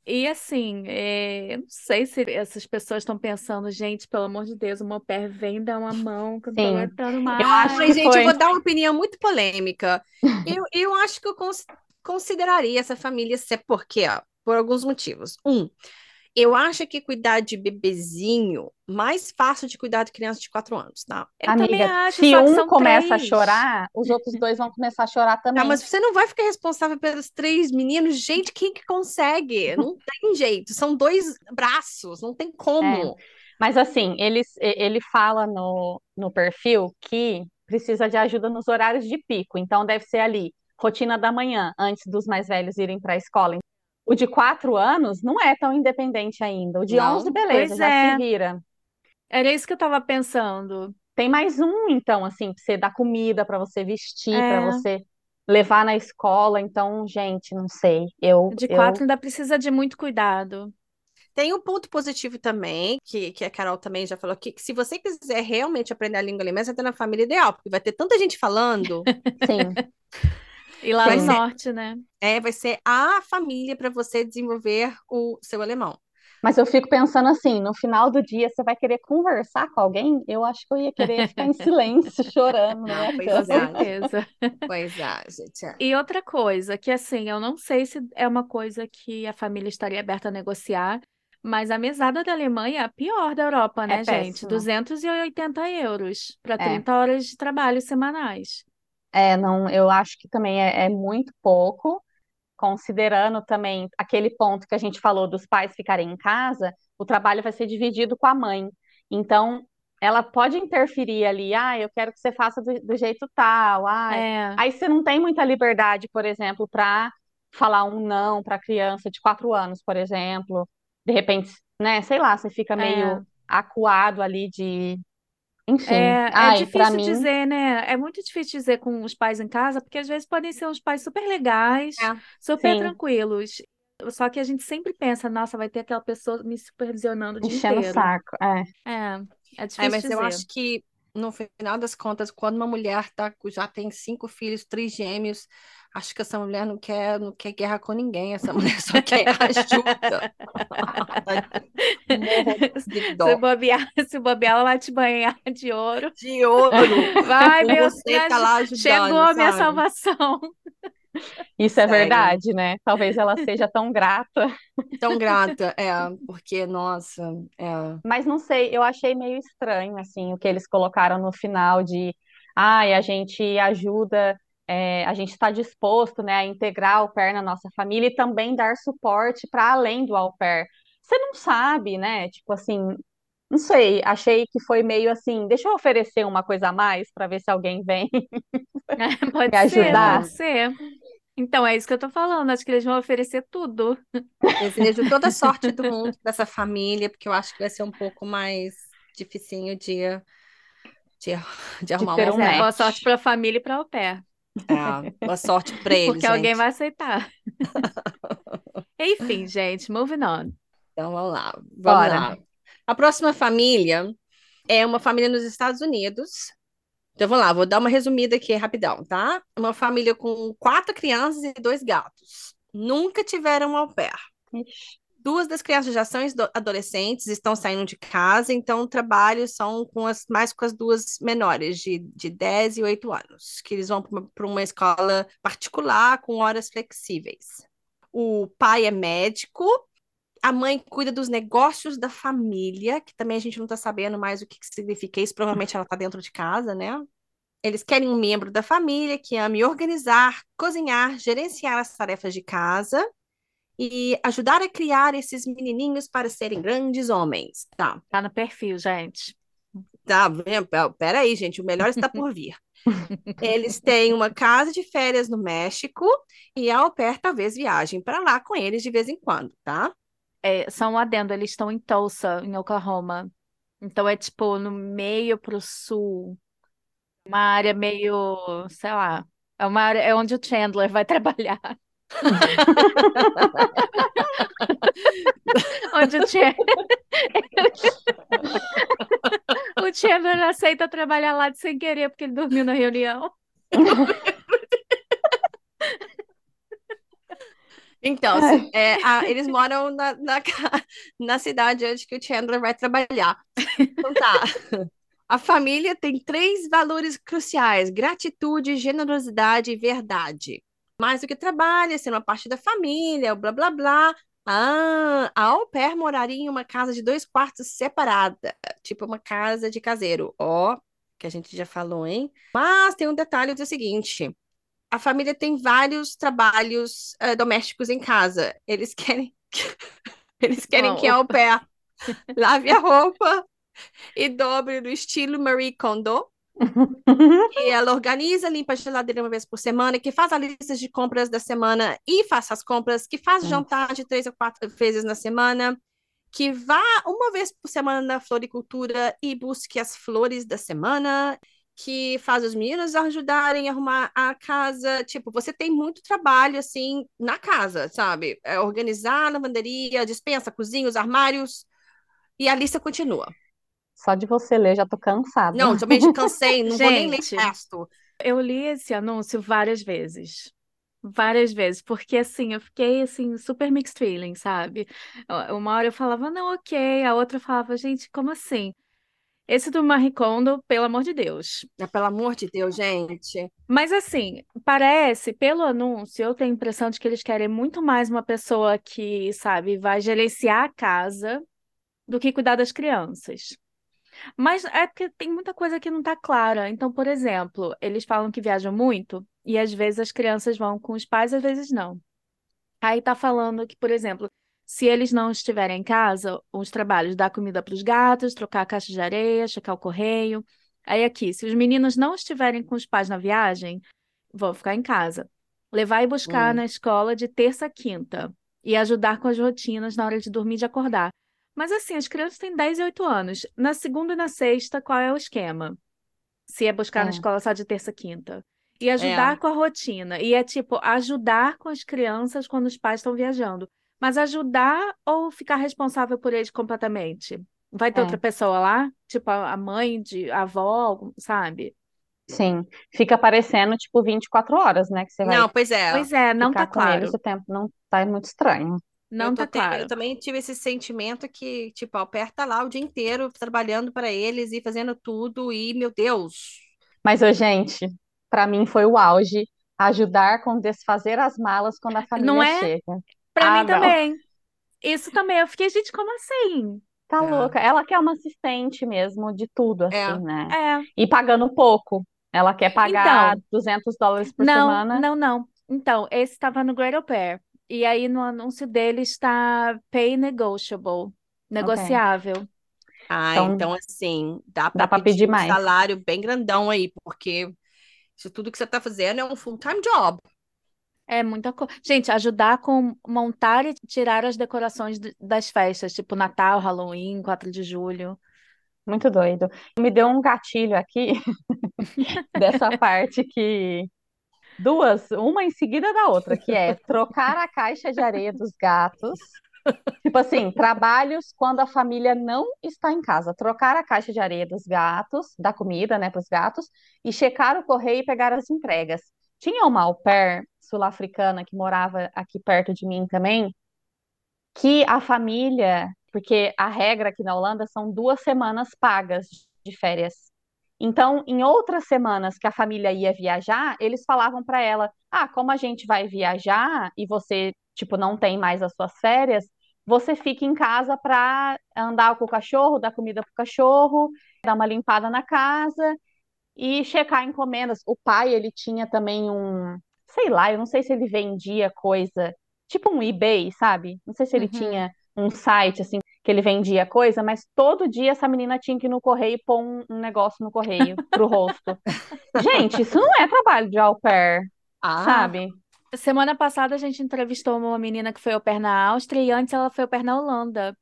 E assim, é, eu não sei se essas pessoas estão pensando, gente, pelo amor de Deus, uma au pair vem dar uma mão que eu tô aguentando Eu acho mais. Mas, que gente, eu foi. vou dar uma opinião muito polêmica. Eu, eu acho que eu consideraria essa família ser por quê? ó? Por alguns motivos. Um, eu acho que cuidar de bebezinho mais fácil de cuidar de criança de 4 anos, tá? Eu também Amiga, acho, se um começa a três. chorar, os outros dois vão começar a chorar Tá, mas também. você não vai ficar responsável pelos três meninos? Gente, quem que consegue? Não <laughs> tem jeito. São dois braços, não tem É. como. Mas assim, ele, ele fala no, no perfil que precisa de ajuda nos horários de pico. Então deve ser ali, rotina da manhã, antes dos mais velhos irem para a escola. O de quatro anos não é tão independente ainda. O de 11, Não? beleza, Pois já se é, vira. era isso que eu tava pensando. Tem mais um, então, assim, pra você dar comida, para você vestir, para É, você levar na escola. Então, gente, não sei. Eu, de eu, quatro ainda precisa de muito cuidado. Tem um ponto positivo também, que, que a Carol também já falou aqui, que se você quiser realmente aprender a língua alemã, você está na família ideal, porque vai ter tanta gente falando, <laughs> sim, E lá vai no ser, norte, né? é, vai ser a família para você desenvolver o seu alemão. Mas eu fico pensando assim, no final do dia você vai querer conversar com alguém? Eu acho que eu ia querer ficar em <laughs> silêncio, chorando na Não, pois é, certeza. pois é, gente. é. E outra coisa, que assim, eu não sei se é uma coisa que a família estaria aberta a negociar, mas a mesada da Alemanha é a pior da Europa, É né, gente? péssima. 280 euros para É, 30 horas de trabalho semanais. É, não, eu acho que também é, é muito pouco, considerando também aquele ponto que a gente falou dos pais ficarem em casa, o trabalho vai ser dividido com a mãe. Então, ela pode interferir ali, ah, eu quero que você faça do, do jeito tal, ah, É, aí você não tem muita liberdade, por exemplo, para falar um não para criança de quatro anos, por exemplo. De repente, né, sei lá, você fica é. meio acuado ali de, enfim. É, é Ai, para difícil mim, dizer, né? É muito difícil dizer com os pais em casa, porque às vezes podem ser uns pais super legais, É. super sim, tranquilos. Só que a gente sempre pensa, nossa, vai ter aquela pessoa me supervisionando o dia enchendo o saco. É, É, é É, difícil mas eu dizer. acho que, no final das contas, quando uma mulher tá, já tem cinco filhos, três gêmeos, acho que essa mulher não quer, não quer guerra com ninguém, essa <laughs> mulher só quer ajuda. <laughs> Se bobear, <laughs> se bobear, ela vai te banhar de ouro. De ouro. Vai, meu, tá lá chegou ajudando, a minha salvação. Isso é Sério. verdade, né? Talvez ela seja tão grata, Tão grata, é, porque, nossa, é. mas não sei, eu achei meio estranho, assim, o que eles colocaram no final de, ai, a gente ajuda, é, a gente está disposto, né, a integrar o pair na nossa família e também dar suporte para além do au pair. Você não sabe, né? Tipo assim, não sei, achei que foi meio assim, deixa eu oferecer uma coisa a mais para ver se alguém vem <laughs> me Pode ser, ajudar. pode ser. Então, é isso que eu tô falando. Acho que eles vão oferecer tudo. Desejo toda a <laughs> sorte do mundo para essa família, porque eu acho que vai ser um pouco mais dificinho de, de, de De arrumar uma um é, boa sorte pra família e pra au pair. É, boa sorte <laughs> para eles, Porque alguém gente. vai aceitar. <laughs> Enfim, gente, moving on. Então vamos lá, vamos Bora. lá. A próxima família é uma família nos Estados Unidos. Então vamos lá, vou dar uma resumida aqui rapidão, tá? Uma família com quatro crianças e dois gatos. Nunca tiveram au pair. Ixi. Duas das crianças já são ado- adolescentes, estão saindo de casa, então o trabalho são com as, mais com as duas menores, de, de 10 e 8 anos, que eles vão para uma escola particular com horas flexíveis. O pai é médico, A mãe cuida dos negócios da família, que também a gente não tá sabendo mais o que que significa isso. Provavelmente ela tá dentro de casa, né? Eles querem um membro da família que ame organizar, cozinhar, gerenciar as tarefas de casa e ajudar a criar esses menininhos para serem grandes homens. Tá, Tá no perfil, gente. tá, pera aí, gente, o melhor está por vir. <laughs> Eles têm uma casa de férias no México e a au pair talvez viajem para lá com eles de vez em quando, tá? É, só um adendo, eles estão em Tulsa, em Oklahoma. Então é tipo no meio pro sul. Uma área meio, sei lá. É uma área, é onde o Chandler vai <laughs> trabalhar. Onde o Chandler, <laughs> o Chandler aceita trabalhar lá de sem querer porque ele dormiu na reunião. <laughs> Então, assim, é, a- eles moram na, na, <laughs> na cidade onde que o Chandler vai trabalhar. Então tá. <laughs> A família tem três valores cruciais: gratitude, generosidade e verdade. Mais do que trabalho, ser uma parte da família, blá blá blá. Ah, a au pair moraria em uma casa de dois quartos separada, tipo uma casa de caseiro. Ó, que a gente já falou, hein? Mas tem um detalhe do seguinte: a família tem vários trabalhos eh, domésticos em casa. Eles <laughs> querem, eles querem Não, que a au pair lave a roupa e dobre no estilo Marie Kondo. <laughs> E ela organiza, limpa a geladeira uma vez por semana, que faz a lista de compras da semana e faça as compras, que faz Nossa. jantar de três ou quatro vezes na semana, que vá uma vez por semana na floricultura e busque as flores da semana, que faz os meninos ajudarem a arrumar a casa. Tipo, você tem muito trabalho assim na casa, sabe? É organizar a lavanderia, a despensa, a cozinha, os armários, e a lista continua. Só de você ler já tô cansada. Não, também já cansei, <laughs> não vou nem ler Gente. o resto. Eu li esse anúncio várias vezes. Várias vezes, porque assim, eu fiquei assim, super mixed feeling, sabe? Uma hora eu falava, não, ok, a outra eu falava, gente, como assim? Esse do Marie Kondo, pelo amor de Deus. Ah, Pelo amor de Deus, gente. Mas assim, parece, pelo anúncio, eu tenho a impressão de que eles querem muito mais uma pessoa que, sabe, vai gerenciar a casa do que cuidar das crianças. Mas é porque tem muita coisa que não tá clara. Então, por exemplo, eles falam que viajam muito e às vezes as crianças vão com os pais, às vezes não. Aí tá falando que, por exemplo, se eles não estiverem em casa, os trabalhos dar comida para os gatos, trocar a caixa de areia, checar o correio. Aí aqui, se os meninos não estiverem com os pais na viagem, vão ficar em casa. Levar e buscar Hum. na escola de terça a quinta e ajudar com as rotinas na hora de dormir e de acordar. Mas assim, as crianças têm 10 e 8 anos. Na segunda e na sexta, qual é o esquema? Se é buscar na É. escola só de terça a quinta. E ajudar com a rotina. E é tipo, ajudar com as crianças quando os pais estão viajando. Mas ajudar ou ficar responsável por eles completamente? Vai ter É. outra pessoa lá? Tipo, a a mãe, de, a avó, sabe? Sim, fica parecendo tipo 24 horas, né? Que você vai Não, pois é. Pois é, não tá claro. o tempo. Não tá muito estranho. Não eu tá te- eu claro. também tive esse sentimento que, tipo, a tá lá o dia inteiro trabalhando para eles e fazendo tudo, e, meu Deus. Mas, ô, gente, pra mim foi o auge ajudar com desfazer as malas quando a Não família é? chega. Pra Ah, mim não. também. Isso também. Eu fiquei, gente, como assim? Tá É. louca. Ela quer uma assistente mesmo de tudo, É. assim, né? É. E pagando pouco. Ela quer pagar Então, 200 dólares por não, semana. não, não. Então, esse estava no Great Au Pair. E aí no anúncio dele está pay negotiable, negociável. Ah, Então, então, assim, dá dá para pra pedir um mais. salário bem grandão aí, porque isso tudo que você tá fazendo é um full-time job. É muita coisa. Gente, ajudar com montar e tirar as decorações de- das festas, tipo Natal, Halloween, 4 de julho. Muito doido. Me deu um gatilho aqui <laughs> dessa parte que duas, uma em seguida da outra, que é trocar a caixa de areia dos gatos. Tipo assim, trabalhos quando a família não está em casa. Trocar a caixa de areia dos gatos, da comida, né, para os gatos, e checar o correio e pegar as entregas. Tinha uma au pair sul-africana que morava aqui perto de mim também, que a família, porque a regra aqui na Holanda são duas semanas pagas de férias. Então, em outras semanas que a família ia viajar, eles falavam para ela: "Ah, como a gente vai viajar e você, tipo, não tem mais as suas férias, você fica em casa para andar com o cachorro, dar comida pro cachorro, dar uma limpada na casa e checar encomendas. O pai, ele tinha também um, sei lá, eu não sei se ele vendia coisa, tipo um eBay, sabe? Não sei se ele Uhum. tinha um site assim que ele vendia coisa, mas todo dia essa menina tinha que ir no correio pôr um, um negócio no correio pro rosto. <laughs> Gente, isso não é trabalho de au pair, Ah, sabe? Semana passada a gente entrevistou uma menina que foi au pair na Áustria e antes ela foi au pair na Holanda.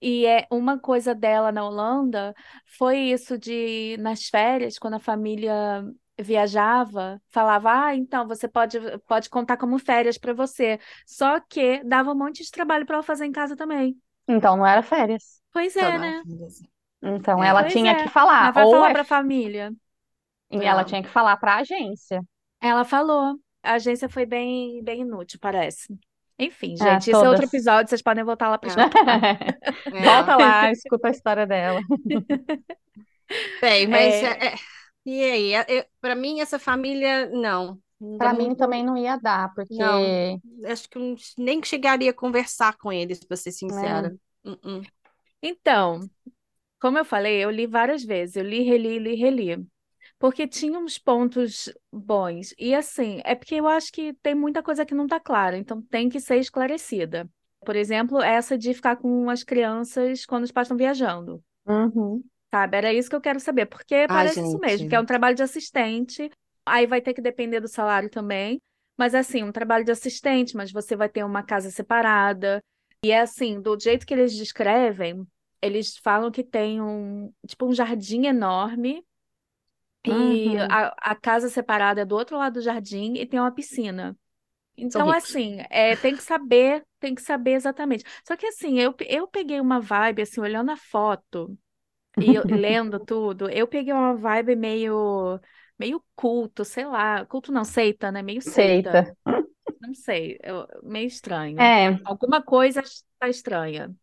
E é uma coisa dela na Holanda foi isso de nas férias, quando a família viajava, falava: "Ah, então você pode pode contar como férias para você". Só que dava um monte de trabalho para ela fazer em casa também. Então não era férias. Pois então, é, não, né? Então É. ela tinha é. que falar, Mas vai ou falar é para a família. E ela É. tinha que falar para a agência. Ela falou. A agência foi bem bem inútil, parece. Enfim, É, gente, isso é outro episódio, vocês podem voltar lá <laughs> para escutar. É. Volta lá, escuta a história dela. <laughs> Bem, mas É. é, é, e aí? Para mim, essa família, não. Para mim muito- também não ia dar, porque Não. Acho que nem chegaria a conversar com eles, para ser sincera. É. Uh-uh. Então, como eu falei, eu li várias vezes, eu li, reli, li, reli. Porque tinha uns pontos bons. E assim, é porque eu acho que tem muita coisa que não está clara, então tem que ser esclarecida. Por exemplo, essa de ficar com as crianças quando os pais estão viajando. Uhum. Sabe? Era isso que eu quero saber, porque parece isso mesmo, gente. que é um trabalho de assistente, aí vai ter que depender do salário também. Mas assim, um trabalho de assistente, mas você vai ter uma casa separada. E é assim, do jeito que eles descrevem, eles falam que tem um, tipo, um jardim enorme e Uhum. a, a casa separada é do outro lado do jardim e tem uma piscina. Então, assim, é, tem que saber, tem que saber exatamente. Só que assim, eu, eu peguei uma vibe, assim, olhando a foto e eu- <laughs> lendo tudo, eu peguei uma vibe meio, meio culto, sei lá, culto não, seita, né? Meio seita. Seita. Não sei, eu- meio estranho. É, Alguma coisa está estranha.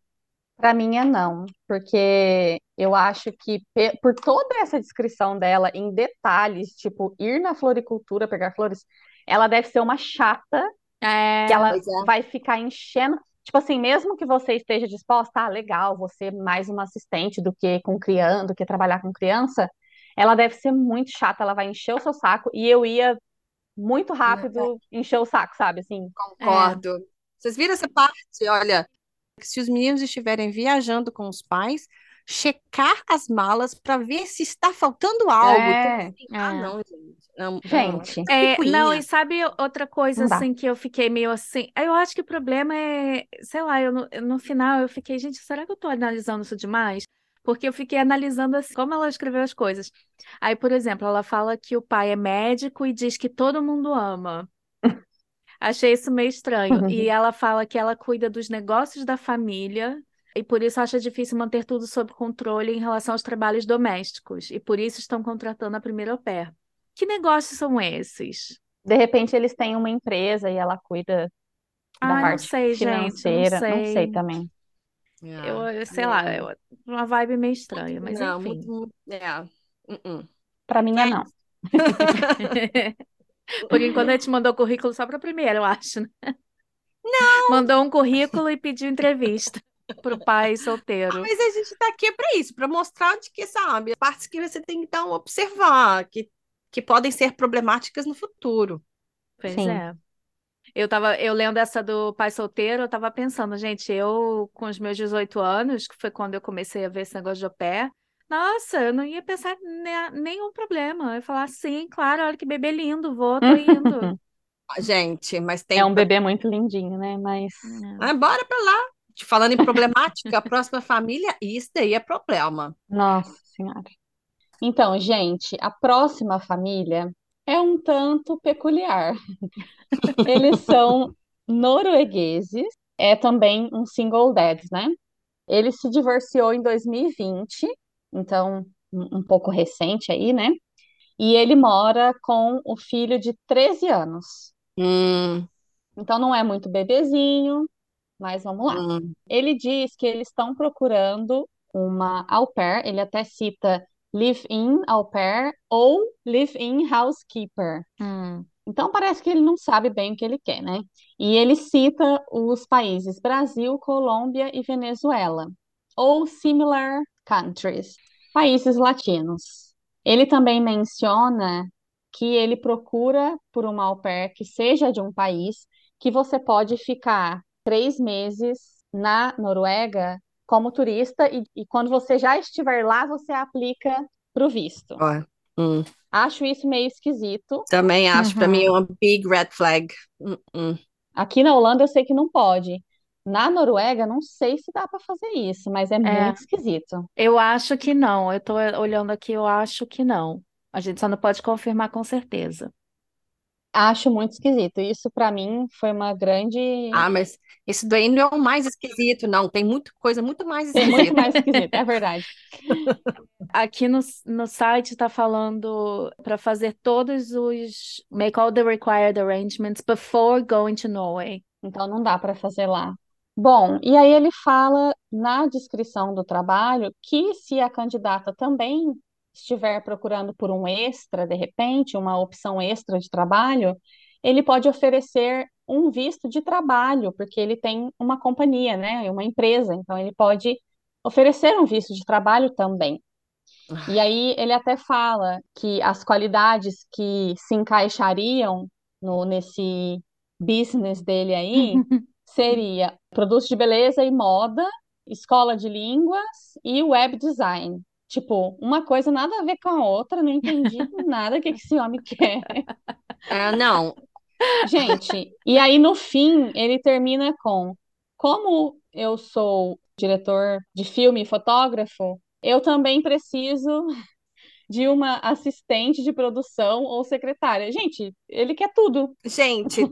Para mim é não, porque eu acho que por toda essa descrição dela em detalhes, tipo ir na floricultura pegar flores, ela deve ser uma chata É, que ela é. vai ficar enchendo. Tipo assim, mesmo que você esteja disposta, ah, legal, você mais uma assistente do que com criança, do que trabalhar com criança, ela deve ser muito chata, ela vai encher o seu saco e eu ia muito rápido encher o saco, sabe? Assim, Concordo. Vocês viram essa parte? Olha, se os meninos estiverem viajando com os pais, checar as malas para ver se está faltando algo. É, Então, assim, ah, é. não, gente. Não, Gente. não. É, não, Picuinha. e sabe outra coisa Não dá. assim que eu fiquei meio assim? Eu acho que o problema é, sei lá, eu no, no final eu fiquei, gente, será que eu tô analisando isso demais? Porque eu fiquei analisando assim, como ela escreveu as coisas. Aí, por exemplo, ela fala que o pai é médico e diz que todo mundo ama. Achei isso meio estranho. E ela fala que ela cuida dos negócios da família e por isso acha difícil manter tudo sob controle em relação aos trabalhos domésticos. E por isso estão contratando a primeira au pair. Que negócios são esses? de repente eles têm uma empresa e ela cuida da Ah, não parte sei, gente, não financeira, não sei sei. também. É, Eu, eu sei lá, eu- uma vibe meio estranha, mas não, enfim. muito, muito- é. Uh-uh. Para mim é É. não. <laughs> <laughs> Por enquanto a gente mandou currículo só para primeira, eu acho, né? Não! Mandou um currículo e pediu entrevista pro pai solteiro. Mas a gente tá aqui para isso, para mostrar de que, sabe, partes que você tem que então observar, que, que podem ser problemáticas no futuro. Pois Sim. é. Eu tava, eu lendo essa do pai solteiro, eu tava pensando, gente, eu com os meus 18 anos, que foi quando eu comecei a ver esse negócio de au pair, nossa, eu não ia pensar ne- nenhum problema. Eu ia falar, sim, claro, olha que bebê lindo, vou, tô indo. <laughs> Gente, mas tem. É um bebê muito lindinho, né? Mas Ah, bora para lá. Falando em problemática, a próxima família, isso daí é problema. Nossa Senhora. Então, gente, a próxima família é um tanto peculiar. <laughs> Eles são noruegueses, é também um single dad, né? Ele se divorciou em 2020, então um pouco recente aí, né? E ele mora com o filho de 13 anos. Hum, Então não é muito bebezinho, mas vamos lá. hum. Ele diz que eles estão procurando uma au pair, ele até cita live-in au pair ou live-in housekeeper. Hum. Então parece que ele não sabe bem o que ele quer, né? E ele cita os países Brasil, Colômbia e Venezuela, ou similar countries, países latinos. Ele também menciona que ele procura por uma au pair que seja de um país que você pode ficar três meses na Noruega como turista e, e quando você já estiver lá, você aplica para o visto. Hum. Acho isso meio esquisito. Também acho, pra mim é Uhum. uma big red flag. Hum, hum. Aqui na Holanda eu sei que não pode. Na Noruega, não sei se dá para fazer isso, mas é É, muito esquisito. eu acho que não. Eu tô olhando aqui, eu acho que não. A gente só não pode confirmar com certeza. Acho muito esquisito. Isso para mim foi uma grande. Ah, mas esse daí não é o mais esquisito, não. Tem muita coisa muito mais Tem muito esquisita. mais esquisito, é verdade. <laughs> Aqui no, no site está falando para fazer todos os make all the required arrangements before going to Norway. Então não dá para fazer lá. Bom, e aí ele fala na descrição do trabalho que se a candidata também estiver procurando por um extra, de repente, uma opção extra de trabalho, ele pode oferecer um visto de trabalho, porque ele tem uma companhia, né, uma empresa, então ele pode oferecer um visto de trabalho também. E aí ele até fala que as qualidades que se encaixariam no, nesse business dele aí <laughs> seria produtos de beleza e moda, escola de línguas e web design. Tipo, uma coisa nada a ver com a outra, não entendi <laughs> nada o que que esse homem quer. Ah, não, Gente, e aí no fim ele termina com: como eu sou diretor de filme e fotógrafo, eu também preciso de uma assistente de produção ou secretária. Gente, ele quer tudo. gente,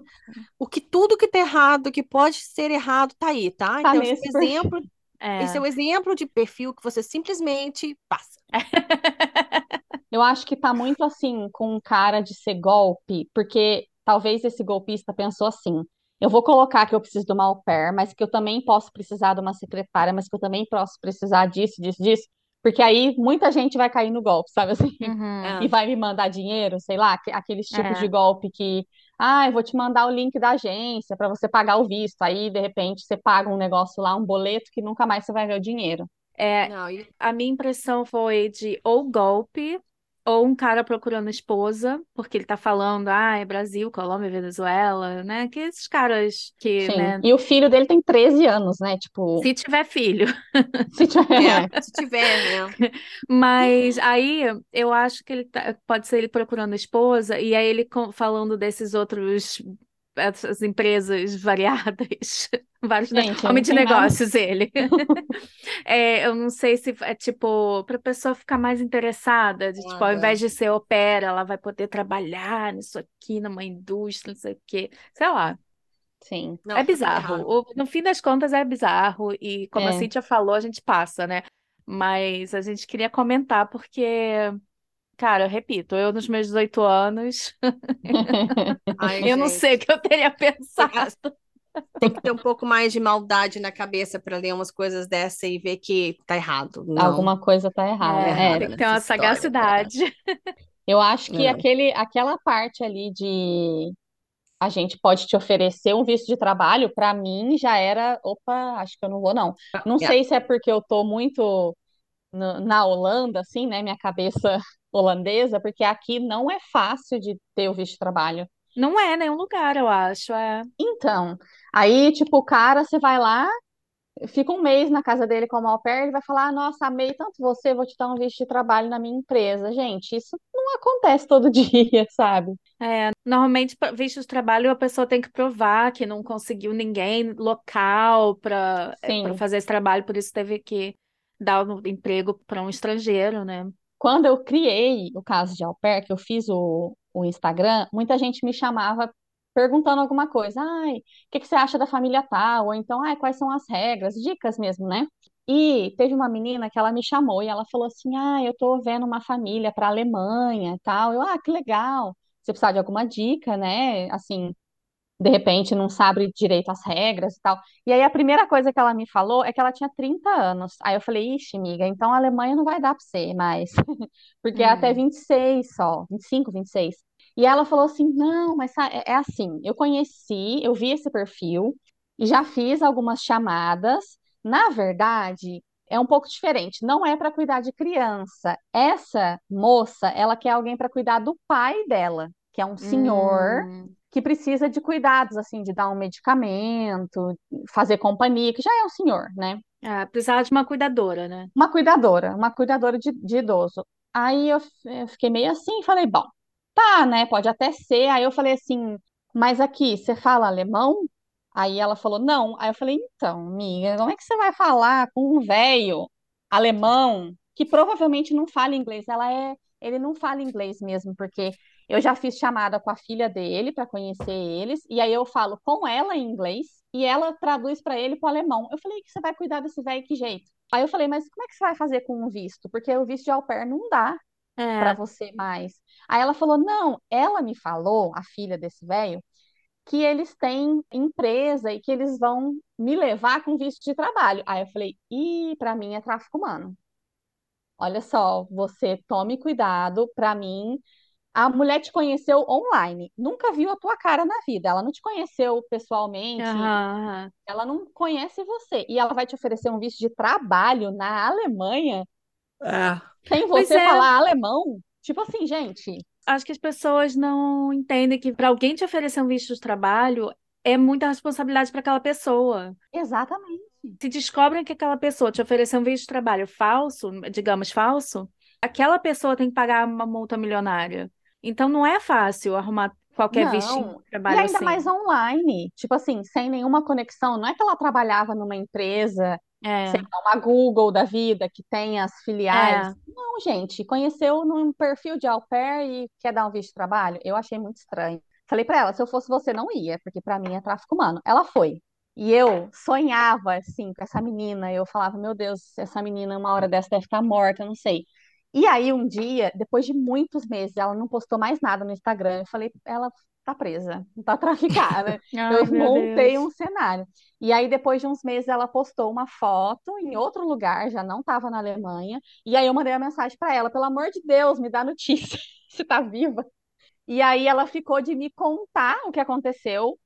o que tudo que tá errado, que pode ser errado, tá aí, tá? Tá Então, esse é exemplo, É. esse é o exemplo de perfil que você simplesmente passa. <laughs> Eu acho que tá muito assim com cara de ser golpe, porque talvez esse golpista pensou assim: eu vou colocar que eu preciso de uma au pair, mas que eu também posso precisar de uma secretária, mas que eu também posso precisar disso, disso, disso, porque aí muita gente vai cair no golpe, sabe assim? Uhum. Ah, E vai me mandar dinheiro, sei lá, aque- aqueles tipos de É. golpe que, ah, eu vou te mandar o link da agência para você pagar o visto. Aí, de repente, você paga um negócio lá, um boleto que nunca mais você vai ver o dinheiro. É, não, e- a minha impressão foi de ou golpe ou um cara procurando esposa, porque ele tá falando, ah, é Brasil, Colômbia, Venezuela, né? Que esses caras que, Sim. né? E o filho dele tem 13 anos, né? Tipo, Se tiver filho. <laughs> se tiver. é, se tiver, né? Mas aí eu acho que ele tá- pode ser ele procurando esposa, e aí ele falando desses outros, essas empresas variadas, <laughs> vários, ne- Gente, homem de tem nada. negócios ele. <laughs> É, eu não sei se é tipo, para a pessoa ficar mais interessada, de, tipo, ao invés de ser opera, ela vai poder trabalhar nisso aqui, numa indústria, não sei o quê. Sei lá. Sim. Não, É bizarro. O- no fim das contas é bizarro e como a É. Cíntia falou, a gente passa, né? Mas a gente queria comentar porque, cara, eu repito, eu nos meus 18 anos, <laughs> Ai, eu não gente, sei o que eu teria pensado. tem que ter um pouco mais de maldade na cabeça para ler umas coisas dessa e ver que tá errado. Não. Alguma coisa tá errada. É, É, tem que ter uma história, sagacidade. eu acho que É. aquele, aquela parte ali de a gente pode te oferecer um visto de trabalho, pra mim já era, opa, acho que eu não vou não. Não É. sei se é porque eu tô muito na Holanda, assim, né, minha cabeça holandesa, porque aqui não é fácil de ter o visto de trabalho. Não é nenhum lugar, eu acho. É. Então, aí, tipo, o cara, você vai lá, fica um mês na casa dele como au pair, ele vai falar, nossa, amei tanto você, vou te dar um visto de trabalho na minha empresa. Gente, isso não acontece todo <laughs> dia, sabe? É, normalmente, visto de trabalho, a pessoa tem que provar que não conseguiu ninguém local para Sim. fazer esse trabalho, por isso teve que dar o emprego para um estrangeiro, né? Quando eu criei o caso de au pair, que eu fiz o, o Instagram, muita gente me chamava perguntando alguma coisa. Ai, o que que você acha da família tal? Ou então, ai, quais são as regras? Dicas mesmo, né? E teve uma menina que ela me chamou e ela falou assim: Ah, eu tô vendo uma família para Alemanha e tal. Eu, ah, que legal. Você precisa de alguma dica, né? Assim, de repente não sabe direito as regras e tal. E aí a primeira coisa que ela me falou é que ela tinha 30 anos. Aí eu falei, ixi, amiga, então a Alemanha não vai dar pra você mais. <laughs> Porque é até Hum. 26 só, 25, 26. E ela falou assim: não, mas é, é assim, eu conheci, eu vi esse perfil e já fiz algumas chamadas. Na verdade, é um pouco diferente. Não é para cuidar de criança. Essa moça, ela quer alguém para cuidar do pai dela, que é um senhor Hum, que precisa de cuidados, assim, de dar um medicamento, fazer companhia, que já é um senhor, né? é, precisava de uma cuidadora, né? Uma cuidadora, uma cuidadora de, de idoso. Aí eu, eu fiquei meio assim, falei, bom, tá, né? Pode até ser. Aí eu falei assim, mas aqui, você fala alemão? Aí ela falou, não. Aí eu falei, então, amiga, como é que você vai falar com um velho alemão que provavelmente não fala inglês? Ela é, ele não fala inglês mesmo, porque eu já fiz chamada com a filha dele para conhecer eles, e aí eu falo com ela em inglês e ela traduz para ele para o alemão. Eu falei que você vai cuidar desse velho que jeito? Aí eu falei, mas como é que você vai fazer com o visto? Porque o visto de au pair não dá para É, você mais. Aí ela falou: não, ela me falou, a filha desse velho, que eles têm empresa e que eles vão me levar com visto de trabalho. Aí eu falei: ih, para mim é tráfico humano. Olha só, você tome cuidado, para mim. A mulher te conheceu online, nunca viu a tua cara na vida, ela não te conheceu pessoalmente, aham, ela não conhece você, e ela vai te oferecer um visto de trabalho na Alemanha É. sem você é, falar alemão. Tipo assim, gente, acho que as pessoas não entendem que para alguém te oferecer um visto de trabalho é muita responsabilidade para aquela pessoa. exatamente. Se descobrem que aquela pessoa te ofereceu um visto de trabalho falso, digamos falso, aquela pessoa tem que pagar uma multa milionária. Então não é fácil arrumar qualquer Não, de e trabalho ainda mais assim. online, tipo assim, sem nenhuma conexão. Não é que ela trabalhava numa empresa, sei É, lá, uma Google da vida, que tem as filiais. é. Não, gente, conheceu num perfil de au pair e quer dar um visto de trabalho? Eu achei muito estranho. Falei pra ela, se eu fosse você, não ia, porque pra mim é tráfico humano. Ela foi. E eu sonhava, assim, com essa menina. Eu falava, meu Deus, essa menina, uma hora dessa deve estar morta, eu não sei. E aí, um dia, depois de muitos meses, ela não postou mais nada no Instagram. Eu falei, ela tá presa, tá traficada. <laughs> Ai, Eu montei um Deus. cenário. E aí, depois de uns meses, ela postou uma foto em outro lugar, já não estava na Alemanha. E aí, eu mandei uma mensagem para ela: pelo amor de Deus, me dá notícia <laughs> se tá viva. E aí, ela ficou de me contar o que aconteceu.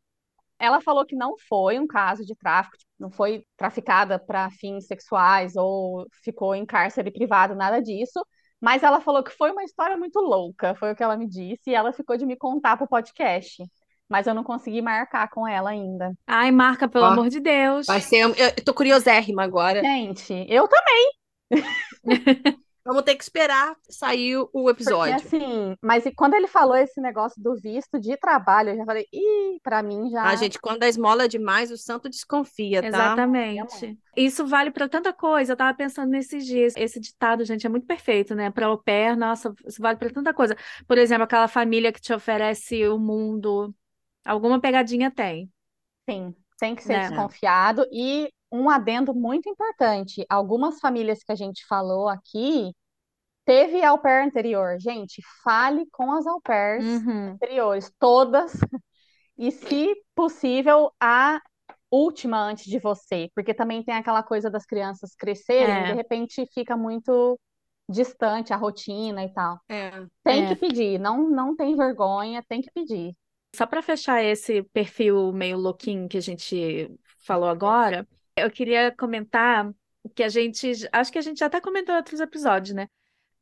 Ela falou que não foi um caso de tráfico, tipo, não foi traficada para fins sexuais ou ficou em cárcere privado, nada disso. Mas ela falou que foi uma história muito louca, foi o que ela me disse, e ela ficou de me contar pro podcast. Mas eu não consegui marcar com ela ainda. Ai, marca, pelo Ó, amor de vai Deus. ser. Eu, eu tô curiosérrima agora. Gente, eu também, <laughs> Vamos ter que esperar sair o o porque episódio. assim, mas e quando ele falou esse negócio do visto de trabalho, eu já falei, ih, pra mim A já gente, quando a esmola é demais, o santo desconfia, tá? Exatamente. Isso vale para tanta coisa. Eu tava pensando nesses dias. Esse ditado, gente, é muito perfeito, né? Para au pair, nossa, isso vale para tanta coisa. Por exemplo, aquela família que te oferece o mundo, alguma pegadinha tem, Sim, tem que ser né? É. desconfiado. E um adendo muito importante: algumas famílias que a gente falou aqui teve au pair anterior. Gente, fale com as au pairs Uhum. anteriores, todas, e se possível, a última antes de você, porque também tem aquela coisa das crianças crescerem e de É, repente fica muito distante a rotina e tal. É. Tem que é. pedir, não, não tem vergonha, tem que pedir. Só para fechar esse perfil meio louquinho que a gente falou agora, eu queria comentar que a gente, acho que a gente já até comentou em outros episódios, né?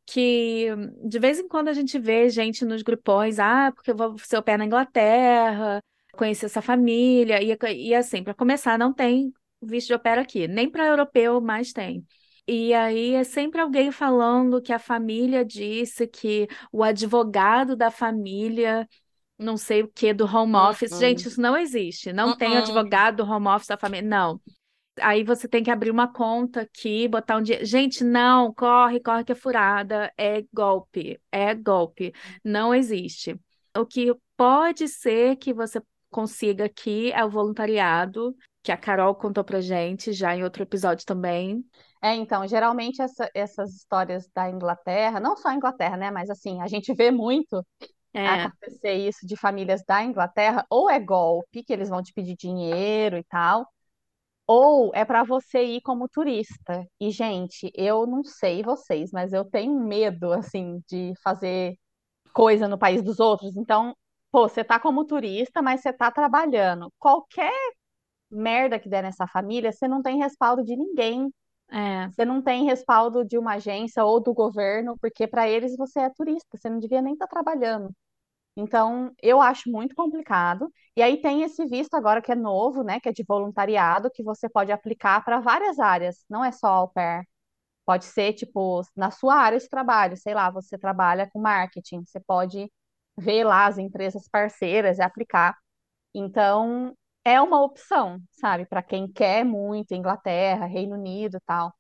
Que de vez em quando a gente vê gente nos grupões, ah, porque eu vou ser au pair na Inglaterra, conhecer essa família, e, e assim, para começar, não tem visto de pair aqui, nem para europeu mais tem. E aí é sempre alguém falando que a família disse que o advogado da família não sei o que do home office. Uhum. Gente, isso não existe. Não tem advogado do home office da família. Não. Aí você tem que abrir uma conta aqui, botar um dia. Gente, não, corre, corre que é furada. É golpe. É golpe. Não existe. O que pode ser que você consiga aqui é o voluntariado, que a Carol contou pra gente já em outro episódio também. É, então, geralmente essa- essas histórias da Inglaterra, não só a Inglaterra, né, mas assim, a gente vê muito É, acontecer isso de famílias da Inglaterra, ou é golpe, que eles vão te pedir dinheiro e tal, ou é para você ir como turista. E, gente, eu não sei vocês, mas eu tenho medo, assim, de fazer coisa no país dos outros. Então, pô, você tá como turista, mas você tá trabalhando. Qualquer merda que der nessa família, você não tem respaldo de ninguém. É. Você não tem respaldo de uma agência ou do governo, porque para eles você é turista, você não devia nem estar tá trabalhando. Então, eu acho muito complicado. E aí tem esse visto agora que é novo, né, que é de voluntariado, que você pode aplicar para várias áreas, não é só au pair. Pode ser, tipo, na sua área de trabalho, sei lá, você trabalha com marketing, você pode ver lá as empresas parceiras e aplicar. Então, é uma opção, sabe, para quem quer muito Inglaterra, Reino Unido tal.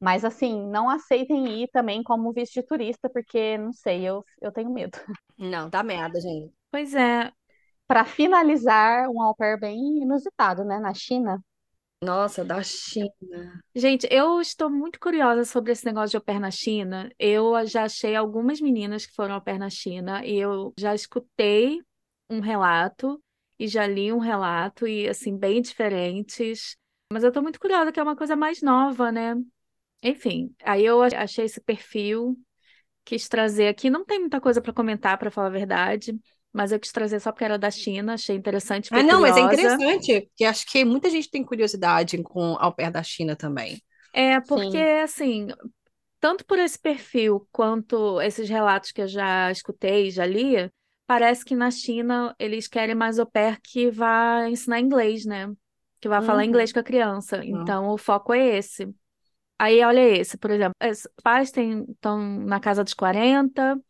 Mas assim, não aceitem ir também como visto de turista, porque não sei, eu, eu tenho medo. <laughs> Não, dá merda, gente. Pois é. Para finalizar, um au pair bem inusitado, né, na China. Nossa, da China. Gente, eu estou muito curiosa sobre esse negócio de au pair na China. Eu já achei algumas meninas que foram au pair na China e eu já escutei um relato e já li um relato e assim bem diferentes. Mas eu estou muito curiosa que é uma coisa mais nova, né? Enfim, aí eu achei esse perfil, quis trazer aqui. Não tem muita coisa para comentar, para falar a verdade, mas eu quis trazer só porque era da China, achei interessante. Ah, não, mas é interessante, porque acho que muita gente tem curiosidade com ao pé da China também. É, porque Sim. assim, tanto por esse perfil quanto esses relatos que eu já escutei, já li, parece que na China eles querem mais au pair que vá ensinar inglês, né? Que vá uhum. falar inglês com a criança. Uhum. Então o foco é esse. Aí, olha esse, por exemplo, os pais estão na casa dos 40,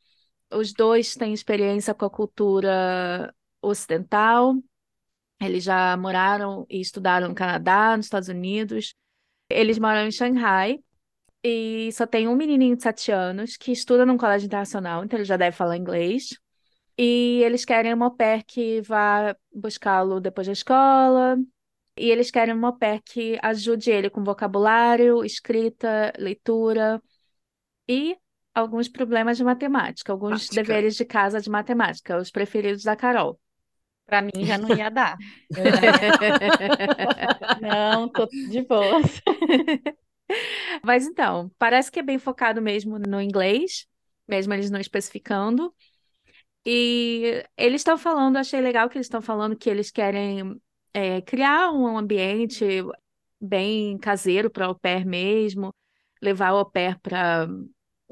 os dois têm experiência com a cultura ocidental, eles já moraram e estudaram no Canadá, nos Estados Unidos, eles moram em Xangai, e só tem um menininho de 7 anos que estuda num colégio internacional, então ele já deve falar inglês. E eles querem uma au pair que vá buscá-lo depois da escola, e eles querem uma pair que ajude ele com vocabulário, escrita, leitura e alguns problemas de matemática, alguns Prática. deveres de casa de matemática, os preferidos da Carol. Para mim já não ia dar. <laughs> não, tô de boas. <laughs> Mas então, parece que é bem focado mesmo no inglês, mesmo eles não especificando. E eles estão falando, achei legal que eles estão falando que eles querem é, criar um ambiente bem caseiro para o pair mesmo, levar o pair para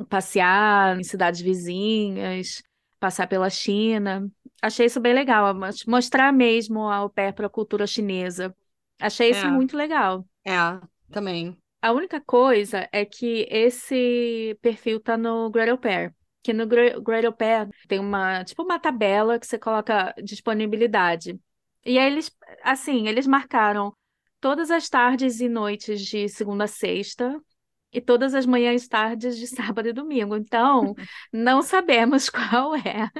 passear em cidades vizinhas, passar pela China. Achei isso bem legal, mostrar mesmo ao pair para a cultura chinesa. Achei isso É, muito legal. é, também. A única coisa é que esse perfil tá no Au Pair. Que no Au Pair tem uma, tipo uma tabela que você coloca disponibilidade. E aí eles, assim, eles marcaram todas as tardes e noites de segunda a sexta e todas as manhãs e tardes de <laughs> sábado e domingo. Então, não sabemos <laughs> qual é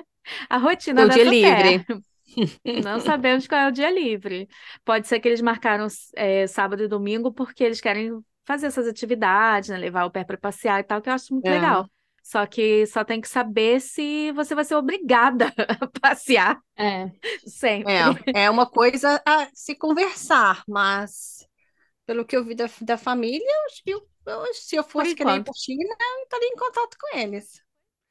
a rotina O dessa dia livre. <laughs> Não sabemos qual é o dia livre. Pode ser que eles marcaram é, sábado e domingo porque eles querem fazer essas atividades, né? Levar o pé para passear e tal, que eu acho muito É. legal. Só que só tem que saber se você vai ser obrigada <laughs> a passear É, sempre. É, é uma coisa a se conversar, mas pelo que eu vi da, da família, eu, eu- se eu fosse querer ir para China, eu estaria em contato com eles.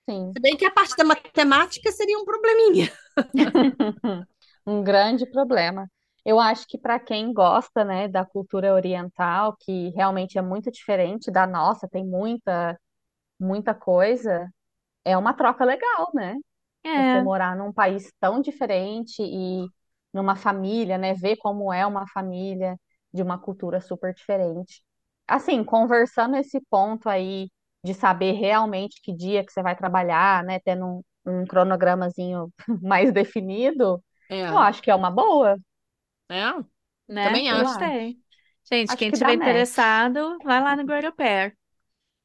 sim. Se bem que a parte da matemática seria um probleminha. <laughs> Um grande problema. Eu acho que para quem gosta, né, da cultura oriental, que realmente é muito diferente da nossa, tem muita, muita coisa, é uma troca legal, né? Você É, morar num país tão diferente e numa família, né? Ver como é uma família de uma cultura super diferente. Assim, conversando esse ponto aí de saber realmente que dia que você vai trabalhar, né? Tendo um, um cronogramazinho <laughs> mais definido, É, eu acho que é uma boa. é, né? também Eu acho. Gostei. Gente, Acho quem que tiver interessado, vai lá no Au Pair.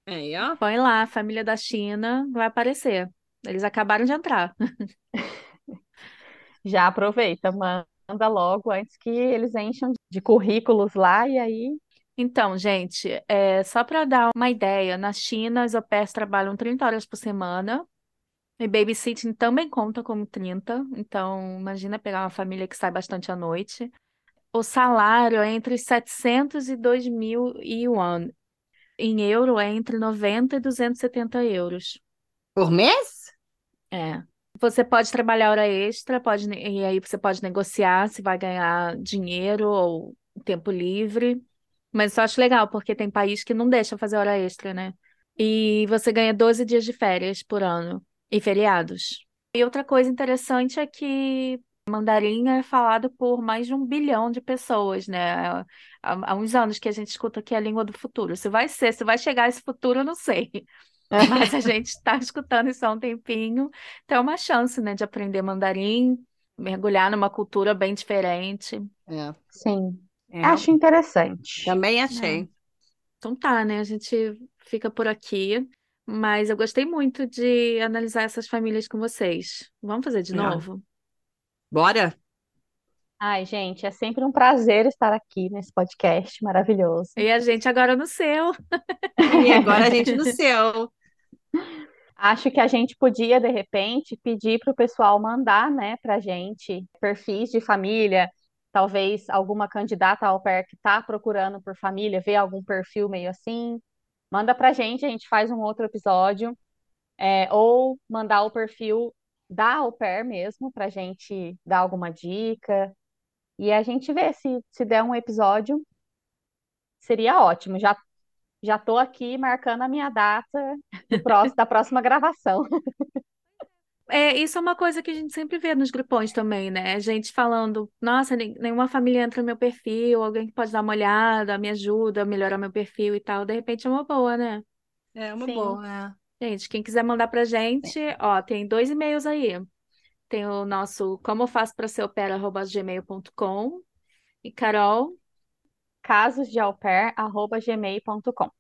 É, ó. Põe lá, família da China, vai aparecer. Eles acabaram de entrar. <laughs> Já aproveita, manda logo antes que eles encham de currículos lá e aí. Então, gente, é, só para dar uma ideia, na China as au pairs trabalham 30 horas por semana e babysitting também conta como 30. Então, imagina pegar uma família que sai bastante à noite. O salário é entre 700 e 2 mil yuan. Em euro é entre 90 e 270 euros. Por mês? É. Você pode trabalhar hora extra, pode, e aí você pode negociar se vai ganhar dinheiro ou tempo livre. Mas eu acho legal, porque tem país que não deixa fazer hora extra, né? E você ganha 12 dias de férias por ano e feriados. E outra coisa interessante é que mandarim é falado por mais de um bilhão de pessoas, né? Há, há uns anos que a gente escuta que é a língua do futuro. Se vai ser, se vai chegar esse futuro, eu não sei. <laughs> Mas a gente está escutando isso há um tempinho. Então é uma chance, né, de aprender mandarim, mergulhar numa cultura bem diferente. É. Sim, É. acho interessante. Também achei. Então tá, né? A gente fica por aqui. Mas eu gostei muito de analisar essas famílias com vocês. Vamos fazer de É. novo? Bora? Ai, gente, é sempre um prazer estar aqui nesse podcast maravilhoso. E a gente agora no seu. E agora a gente no seu. Acho que a gente podia, de repente, pedir para o pessoal mandar, né, para gente perfis de família, talvez alguma candidata ao pair que está procurando por família, ver algum perfil meio assim. Manda para a gente, a gente faz um outro episódio. É, ou mandar o perfil da au pair mesmo, para a gente dar alguma dica. E a gente vê se, se der um episódio, seria ótimo. Já, já tô aqui marcando a minha data do próximo, da próxima gravação. <laughs> É, isso é uma coisa que a gente sempre vê nos grupões também, né? A gente falando, nossa, nenhuma família entra no meu perfil, alguém que pode dar uma olhada, me ajuda a melhorar meu perfil e tal. De repente é uma boa, né? É uma Sim. boa. Gente, quem quiser mandar pra gente, ó, tem dois e-mails aí. Tem o nosso como faço para ser opera@gmail.com e Carol, Casos de gmail.com.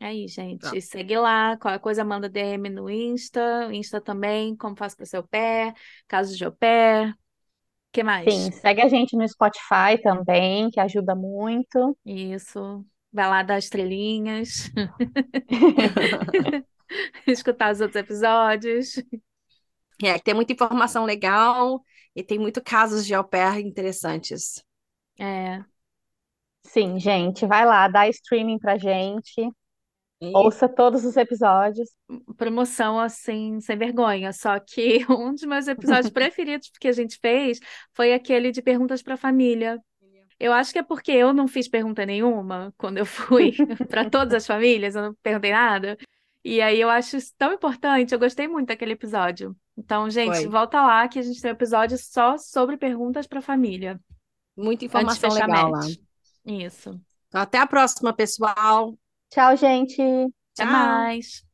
é aí, gente, Tá. segue lá, qualquer coisa manda DM no Insta, Insta também, como faço para ser au pair, casos de au pair, que mais? Sim, segue a gente no Spotify também, que ajuda muito. Isso. Vai lá dar estrelinhas, <laughs> <laughs> escutar os outros episódios. É, tem muita informação legal e tem muito casos de au pair interessantes. É, Sim, gente, vai lá, dá streaming pra gente, E- ouça todos os episódios. promoção assim, sem vergonha. Só que <laughs> um dos meus episódios <laughs> preferidos que a gente fez foi aquele de perguntas para a família. Eu acho que é porque eu não fiz pergunta nenhuma quando eu fui <laughs> para todas as famílias, eu não perguntei nada. E aí eu acho isso tão importante, eu gostei muito daquele episódio. Então, gente, Foi. volta lá que a gente tem um episódio só sobre perguntas para a família. Muita informação legal lá. Isso. Então, até a próxima, pessoal. Tchau, gente! Até Tchau. mais.